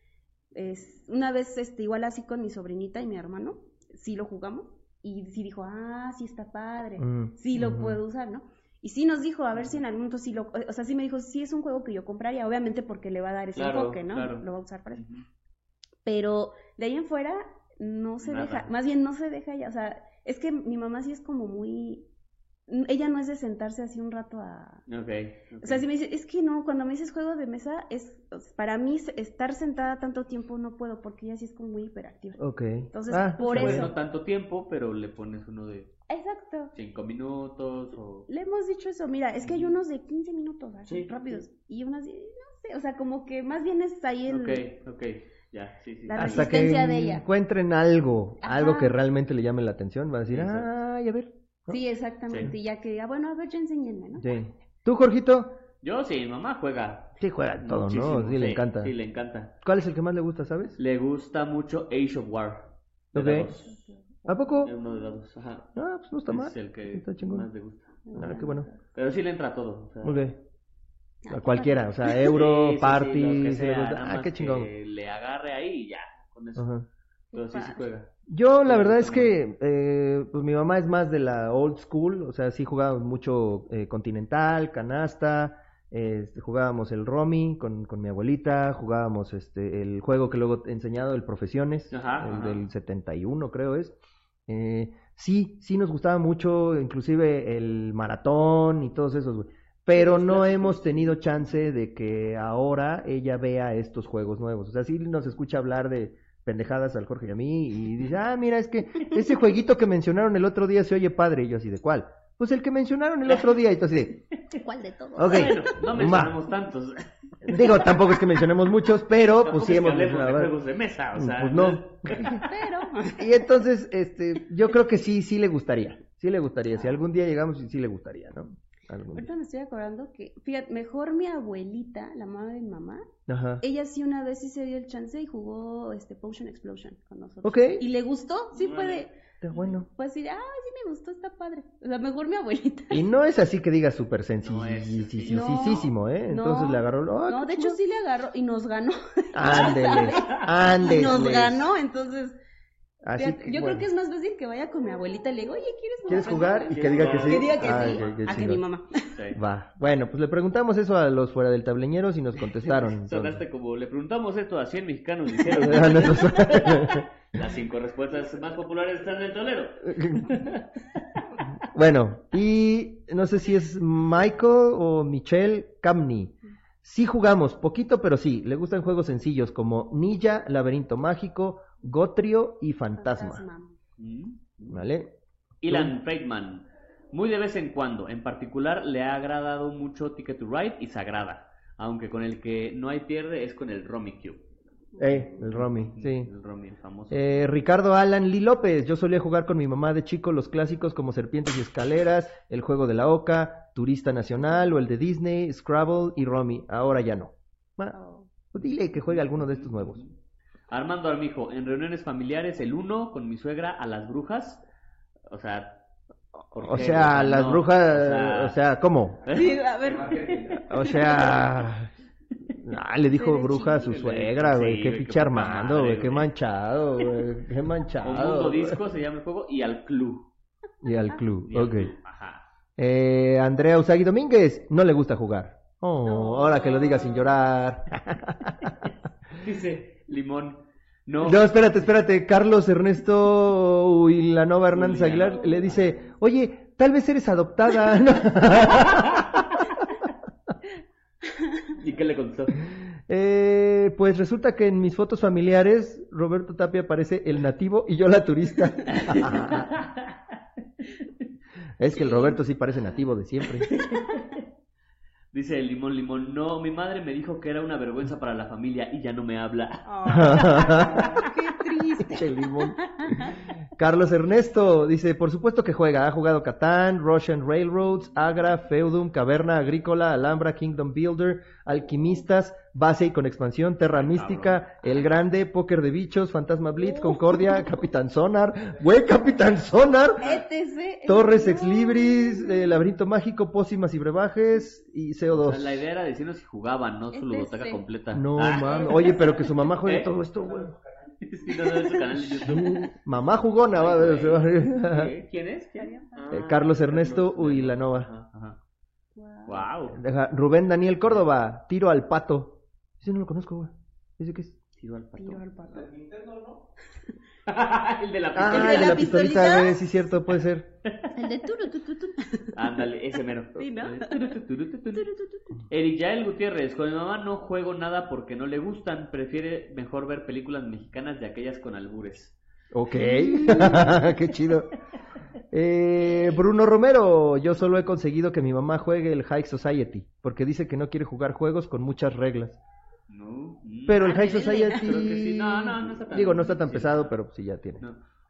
es, una vez este, igual así con mi sobrinita y mi hermano, sí lo jugamos y sí dijo, ah, sí está padre, Mm, sí lo puedo usar, ¿no? Y sí nos dijo, a ver si en algún momento sí lo, o sea, sí me dijo, sí es un juego que yo compraría, obviamente porque le va a dar ese Claro, enfoque, ¿no? claro. Lo va a usar para eso. Pero de ahí en fuera no se Nada. deja, más bien no se deja ya, o sea, es que mi mamá sí es como muy, ella no es de sentarse así un rato a... Ok. ok. O sea, si me dice, es que no, cuando me dices juego de mesa, es para mí se- estar sentada tanto tiempo no puedo porque ella sí es como muy hiperactiva. Ok. Entonces, Ah, por eso. no tanto tiempo, pero le pones uno de Exacto. cinco minutos o... Le hemos dicho eso, mira, es que hay unos de 15 minutos, así, Sí, rápidos, y unos de, no sé, o sea, como que más bien es ahí el... Ok, ok, ya, sí, sí. La. Hasta que resistencia de ella. encuentren algo, Ajá. algo que realmente le llame la atención, va a decir, Exacto. ay, a ver. ¿No? Sí, exactamente, Sí. y ya que diga, bueno, a ver, ya enséñenme, ¿no? Sí. ¿Tú, Jorgito? Yo sí, mamá juega. Sí, juega todo, muchísimo, ¿no? Sí, le encanta. Sí, le encanta. ¿Cuál es el que más le gusta, sabes? Le gusta mucho Age of War. de Ok. dados. ¿A poco? Es uno de dados, ajá. Ah, pues no está mal. Es el que Está chingón. más le gusta. Ah, qué bueno. Pero sí le entra a todo. O sea, Ok. Ah, A cualquiera, o sea, sí, euro, sí, sí, party, sea, nada ah, qué chingón. que le agarre ahí y ya, con eso. Ajá. Pero sí, sí juega. Yo la verdad es que eh, pues mi mamá es más de la old school, o sea, sí jugábamos mucho eh, continental, canasta, este, jugábamos el Romy con, con mi abuelita, jugábamos este el juego que luego he enseñado, el Profesiones, Ajá, el ajá. del 71 creo es. Eh, sí, sí nos gustaba mucho, inclusive el maratón y todos esos, güey. Pero no hemos tenido chance de que ahora ella vea estos juegos nuevos. O sea, sí nos escucha hablar de pendejadas al Jorge y a mí y dice, ah, mira, es que ese jueguito que mencionaron el otro día se oye padre. Y yo así, ¿de cuál? Pues el que mencionaron el otro día. Y tú así de, ¿Cuál de todos? ok. Bueno, no mencionamos tantos. Digo, tampoco es que mencionemos muchos, pero Tampoco pues sí hemos de juegos de mesa, o sea. Pues no. Pero, Y entonces, este, yo creo que sí, sí le gustaría. Sí le gustaría. Si algún día llegamos, sí, sí le gustaría, ¿no? Ahorita me estoy acordando que, fíjate, mejor mi abuelita, la mamá de mi mamá, Ajá. ella sí una vez sí se dio el chance y jugó este Potion Explosion con nosotros. Ok. Y le gustó, sí puede, Está bueno. pues decir, ah, sí me gustó, está padre. O sea, mejor mi abuelita. Y no es así que diga súper No es sencillísimo, ¿eh? No, Entonces le agarró. ¡ah, No, de hecho sí le agarró y nos ganó. Ándele, ándele. Y nos ganó, entonces Así fíjate, que, yo bueno. creo que es más fácil que vaya con mi abuelita y le digo, oye, ¿quieres jugar? ¿Quieres jugar? Y que diga que sí. Que diga que Ah, sí, qué- qué a que mi mamá. Sí. Va. Bueno, pues le preguntamos eso a los fuera del tableñeros y nos contestaron. Sonaste como, le preguntamos esto a 100 mexicanos, dijeron. A nuestros- Las cinco respuestas más populares están en el tablero. bueno, y no sé si es Michael o Michelle Camney. Sí jugamos, poquito, pero sí. Le gustan juegos sencillos como Ninja, Laberinto Mágico, Gotrio y Fantasma. Mm. ¿Vale? Ilan Feitman. Muy de vez en cuando. En particular, le ha agradado mucho Ticket to Ride y Sagrada. Aunque con el que no hay pierde es con el Romy Cube. Eh, el Romy, sí. El Romy, el famoso. Eh, Ricardo Alan Lee López, yo solía jugar con mi mamá de chico los clásicos como Serpientes y Escaleras, El Juego de la Oca, Turista Nacional o el de Disney, Scrabble y Romy. Ahora ya no. Bueno, pues dile que juegue alguno de estos nuevos. Armando Armijo. En reuniones familiares, el uno con mi suegra a las brujas. O sea. ¿por O qué? sea, las no, brujas, o sea, ¿cómo? Sí, a ver. O sea, le dijo bruja a su suegra, güey, Sí, qué pinche Armando, güey, qué manchado, güey, qué Un manchado. mundo güey. disco se llama el juego y al club. Y al club, Y al ok. club, Ajá. Eh, Andrea Usagi Domínguez, no le gusta jugar. Oh, No. ahora que lo diga sin llorar. Dice Limón. No. No, espérate, espérate. Carlos Ernesto Uilanova Hernández Uilanova. Aguilar le dice, oye, tal vez eres adoptada. ¿Y qué le contestó? Eh, pues resulta que en mis fotos familiares Roberto Tapia parece el nativo y yo la turista. es que el Roberto sí parece nativo de siempre. Dice Limón Limón. No, mi madre me dijo que era una vergüenza para la familia y ya no me habla. Qué triste. Limón. Carlos Ernesto dice, por supuesto que juega, ha jugado Catán, Russian Railroads, Agra, Feudum, Caverna Agrícola, Alhambra, Kingdom Builder, Alquimistas, Base y con expansión, Terra Mística, El Grande, Póker de Bichos, Fantasma Blitz, Concordia, Capitán Sonar, güey, Capitán Sonar, ETC. Torres. Ex Libris, eh, Laberinto Mágico, Pócimas y Brebajes y O sea, CO2. la idea era decirnos si jugaban, no su Este ludoteca sí. completa. No, Ah. mames, oye, pero que su mamá juegue ¿Eh? todo esto, güey. Sí, no, su canal de YouTube. Mamá jugona, va. ¿Quién es? ¿Quién? Eh, Carlos Ernesto ajá. Wow. Wow. Deja, Rubén Daniel Córdoba, tiro al pato. Ese no lo conozco, güey. ¿Ese qué es? Tiro al pato. Tiro al pato. el de la Ah, pistolita. de el de la la pistolita, güey, sí, cierto, puede ser. El de turu, tu, tu, tu. Ándale, ese mero. Sí, ¿no? Eric Yael Gutiérrez, con mi mamá no juego nada porque no le gustan, prefiere mejor ver películas mexicanas de aquellas con albures. Ok, qué chido. Eh, Bruno Romero, yo solo he conseguido que mi mamá juegue el High Society, porque dice que no quiere jugar juegos con muchas reglas. No. mm, Pero el High Ándale. Society, Creo que sí. No, no, no está tan- digo, no está tan pesado, pero sí ya tiene.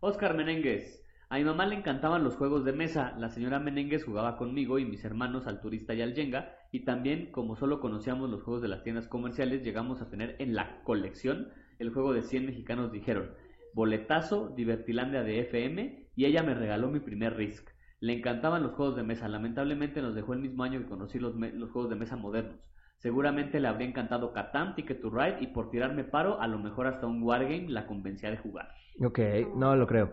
Oscar Menéndez. A mi mamá le encantaban los juegos de mesa. La señora Menéndez jugaba conmigo y mis hermanos al turista y al Jenga. Y también, como solo conocíamos los juegos de las tiendas comerciales, llegamos a tener en la colección el juego de 100 mexicanos dijeron. Boletazo, Divertilandia de FM y ella me regaló mi primer Risk. Le encantaban los juegos de mesa. Lamentablemente nos dejó el mismo año que conocí los, juegos de mesa modernos. Seguramente le habría encantado Catan, Ticket to Ride y por tirarme paro, a lo mejor hasta un Wargame la convencía de jugar. Ok, no lo creo.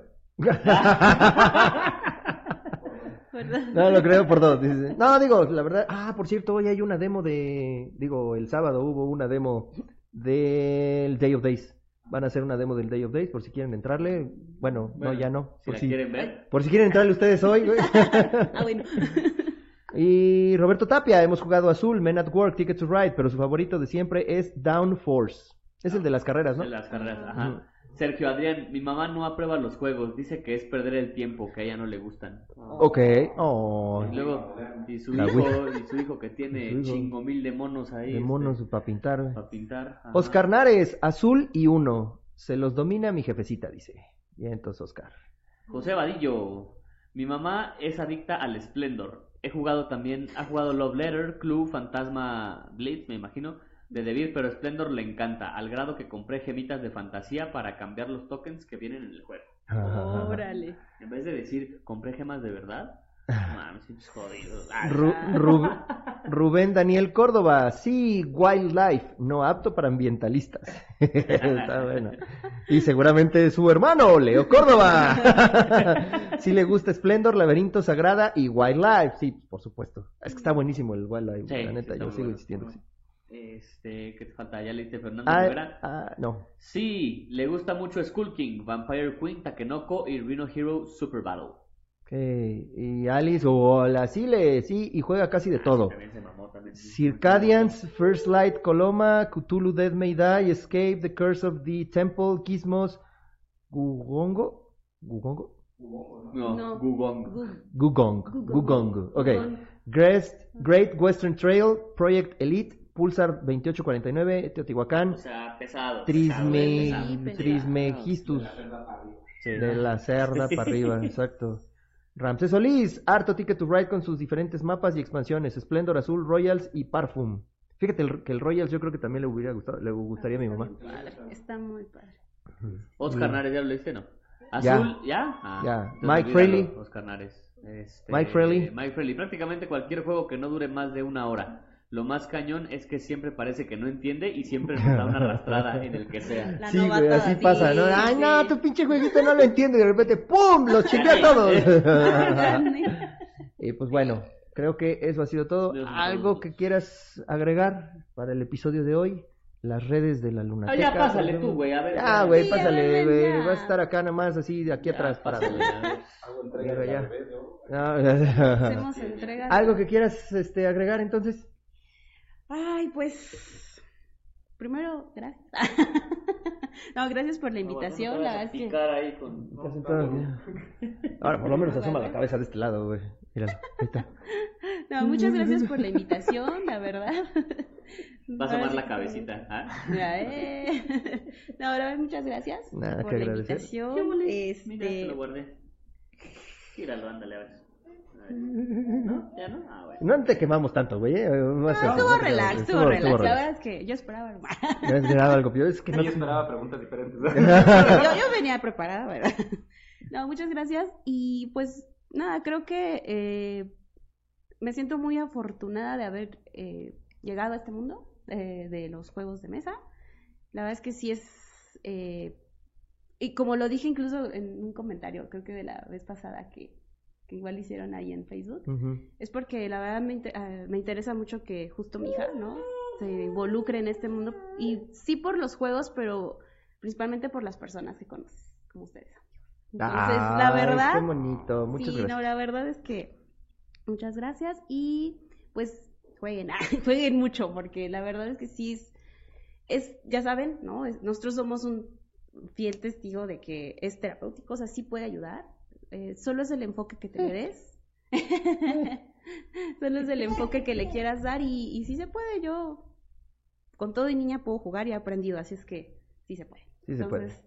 No lo creo por dos. dice. No, digo, la verdad. Ah, por cierto, hoy hay una demo de. Digo, el sábado hubo una demo del Day of Days. Van a hacer una demo del Day of Days por si quieren entrarle. Bueno, no, ya no. Si Por la si, quieren ver. por si quieren entrarle ustedes hoy. Ah, bueno. y Roberto Tapia, hemos jugado Azul, Men at Work, Ticket to Ride, pero su favorito de siempre es Down Force. Es el de las carreras, ¿no? De las carreras, ajá. Sergio Adrián, mi mamá no aprueba los juegos, dice que es perder el tiempo, que a ella no le gustan. Ok. Oh, Y luego, y su La hijo, y su hijo que tiene Su hijo. chingo mil de monos ahí. de monos para pintar. para pintar. ajá. Oscar Nares, azul y uno. Se los domina mi jefecita, dice. Bien, entonces Oscar. José Vadillo, mi mamá es adicta al Splendor. He jugado también, ha jugado Love Letter, Clue, Fantasma Blitz, me imagino, de Devir, pero Splendor le encanta, al grado que compré gemitas de fantasía para cambiar los tokens que vienen en el juego. Órale. En vez de decir, compré gemas de verdad, mames. Ah, Ru- Ru- Rubén Daniel Córdoba, sí, Wildlife, no apto para ambientalistas. Está bueno. Y seguramente su hermano, Leo Córdoba. sí le gusta Splendor, Laberinto Sagrada y Wildlife. Sí, por supuesto. Es que está buenísimo el Wildlife, Sí, la neta, sí, yo sigo bueno. insistiendo. que sí. Este, ¿qué te falta? Ya leíste Fernando Ah, Rivera. ah, no. Sí, le gusta mucho Skull King, Vampire Queen, Takenoko y Rhino Hero Super Battle. Ok, Y Alice, hola, sí, le, sí, y juega casi de todo. También se mamó, también. Circadians, First Light, Coloma, Cthulhu Death May Die, Escape, The Curse of the Temple, Gizmos, Gugongo, Gugongo, No, No. Gugong. Gu- Gugong, Gugong. Gugong, ok. Gugong. Great Western Trail, Project Elite, Pulsar 2849, O Teotihuacán, sea, pesado. Trisme, pesado, pesado. Trismegistus, Sí. de la cerda para arriba, exacto. Ramsés Solís, harto Ticket to Ride con sus diferentes mapas y expansiones, Splendor Azul, Royals y Parfum. Fíjate el- que el Royals yo creo que también le hubiera gustado, le gustaría a mi mamá. Está muy padre. Oscar Nares, ¿ya lo leíste, no? Azul, ¿ya? Ah, Ya. Mike Fraley. Oscar Nares. Este, Mike Fraley. Mike Fraley. Prácticamente cualquier juego que no dure más de una hora. Lo más cañón es que siempre parece que no entiende y siempre nos da una arrastrada en el que sea. La sí, güey, así sí, pasa, ¿no? Ay, sí. no, tu pinche jueguito no lo entiendo y de repente ¡pum! ¡Los chingué a todos! y pues bueno, creo que eso ha sido todo. ¿Algo que quieras agregar para el episodio de hoy? Las redes de la Luna. Ah, ya pásale tú, güey, a ver. Ah, güey, Sí, pásale, güey. Vas a estar acá nada más así de aquí Ya, atrás parado. pásale, a ver. Hago entrega. Ah, Hacemos entregas. ¿Algo que quieras este, agregar entonces? Ay, pues. Primero, gracias. no, gracias por la invitación. La verdad es que. Ahí con... Sentado bien. Ahora por lo menos asoma la cabeza de este lado, güey. Míralo, ahí está. No, muchas gracias por la invitación, la verdad. Va a Ahora asomar la cabecita. ¿ah? Ya, eh. No, verdad, muchas gracias Nada por que la agradecer. invitación. Qué bonito. Mira, te Este, lo guardé. Gíralo, ándale, a ver. ¿No? ¿Ya no? Ah, bueno. No te quemamos tanto, güey. eh. No, no, estuvo relax, estuvo relax. La verdad es que yo esperaba algo más. No esperaba algo, pero es que no Yo esperaba preguntas diferentes. yo, yo venía preparada, ¿verdad? No, muchas gracias. Y pues nada, creo que eh, me siento muy afortunada de haber eh, llegado a este mundo eh, de los juegos de mesa. La verdad es que sí es... eh, y como lo dije incluso en un comentario, creo que de la vez pasada que, que igual hicieron ahí en Facebook, es porque la verdad me, inter- eh, me interesa mucho que justo mi hija, ¿no? Se involucre en este mundo. Y sí por los juegos, pero principalmente por las personas que conoces. como ustedes. Entonces, la verdad, Qué bonito, muchas sí, gracias. no, la verdad es que muchas gracias y pues jueguen, jueguen mucho porque la verdad es que sí es, es ya saben, ¿no? Es- nosotros somos un fiel testigo de que es terapéutico, o sea, sí puede ayudar, eh, solo es el enfoque que te le des. Solo es el enfoque que le quieras dar y, y sí se puede. Yo con todo y niña puedo jugar y he aprendido, así es que sí se puede. Sí se puede. Entonces,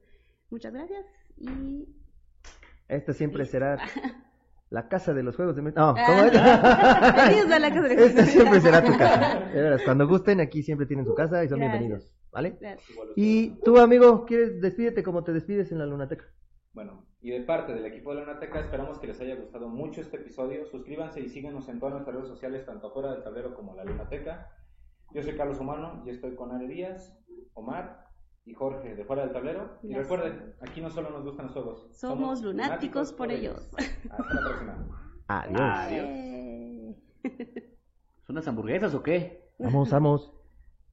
muchas gracias y Esta siempre será la casa de los juegos de mesa. No, ¿cómo Ah, es? Bienvenidos a la casa de los Esta juegos. siempre será tu casa. De veras, cuando gusten, aquí siempre tienen su casa y son Gracias. bienvenidos, ¿vale? Gracias. Y tú, amigo, ¿quieres despídete como te despides en la lunateca? Bueno, y de parte del equipo de la Lunateca, esperamos que les haya gustado mucho este episodio. Suscríbanse y síganos en todas nuestras redes sociales, tanto afuera del tablero como la Lunateca. Yo soy Carlos Humano y estoy con Are Díaz, Omar y Jorge de fuera del tablero. Y Gracias. recuerden, aquí no solo nos gustan los juegos, Somos lunáticos por ellos. Hasta la próxima. Adiós. Adiós. ¿Son unas hamburguesas o qué? Vamos, vamos.